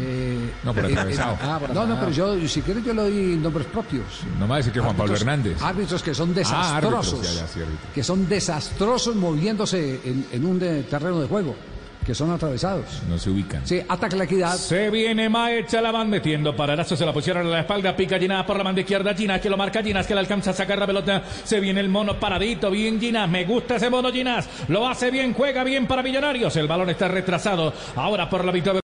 Eh, No, por eh, atravesado. eh, Ah, por no, no, pero yo, si quieres, yo le doy nombres propios. No me va a decir que Juan Pablo Hernández. Árbitros que son Ah, desastrosos. árbitros, ya, ya, sí, árbitro. que son desastrosos moviéndose en, en un de- terreno de juego. Que son atravesados. No se ubican. Sí, ataca la equidad. Se viene Maecha, la van metiendo para Erazo, se la pusieron a la espalda, pica Ginás por la banda izquierda, Ginás que lo marca, Ginás que le alcanza a sacar la pelota, se viene el mono paradito, bien Ginás, me gusta ese mono Ginás, lo hace bien, juega bien para Millonarios, el balón está retrasado, ahora por la victoria.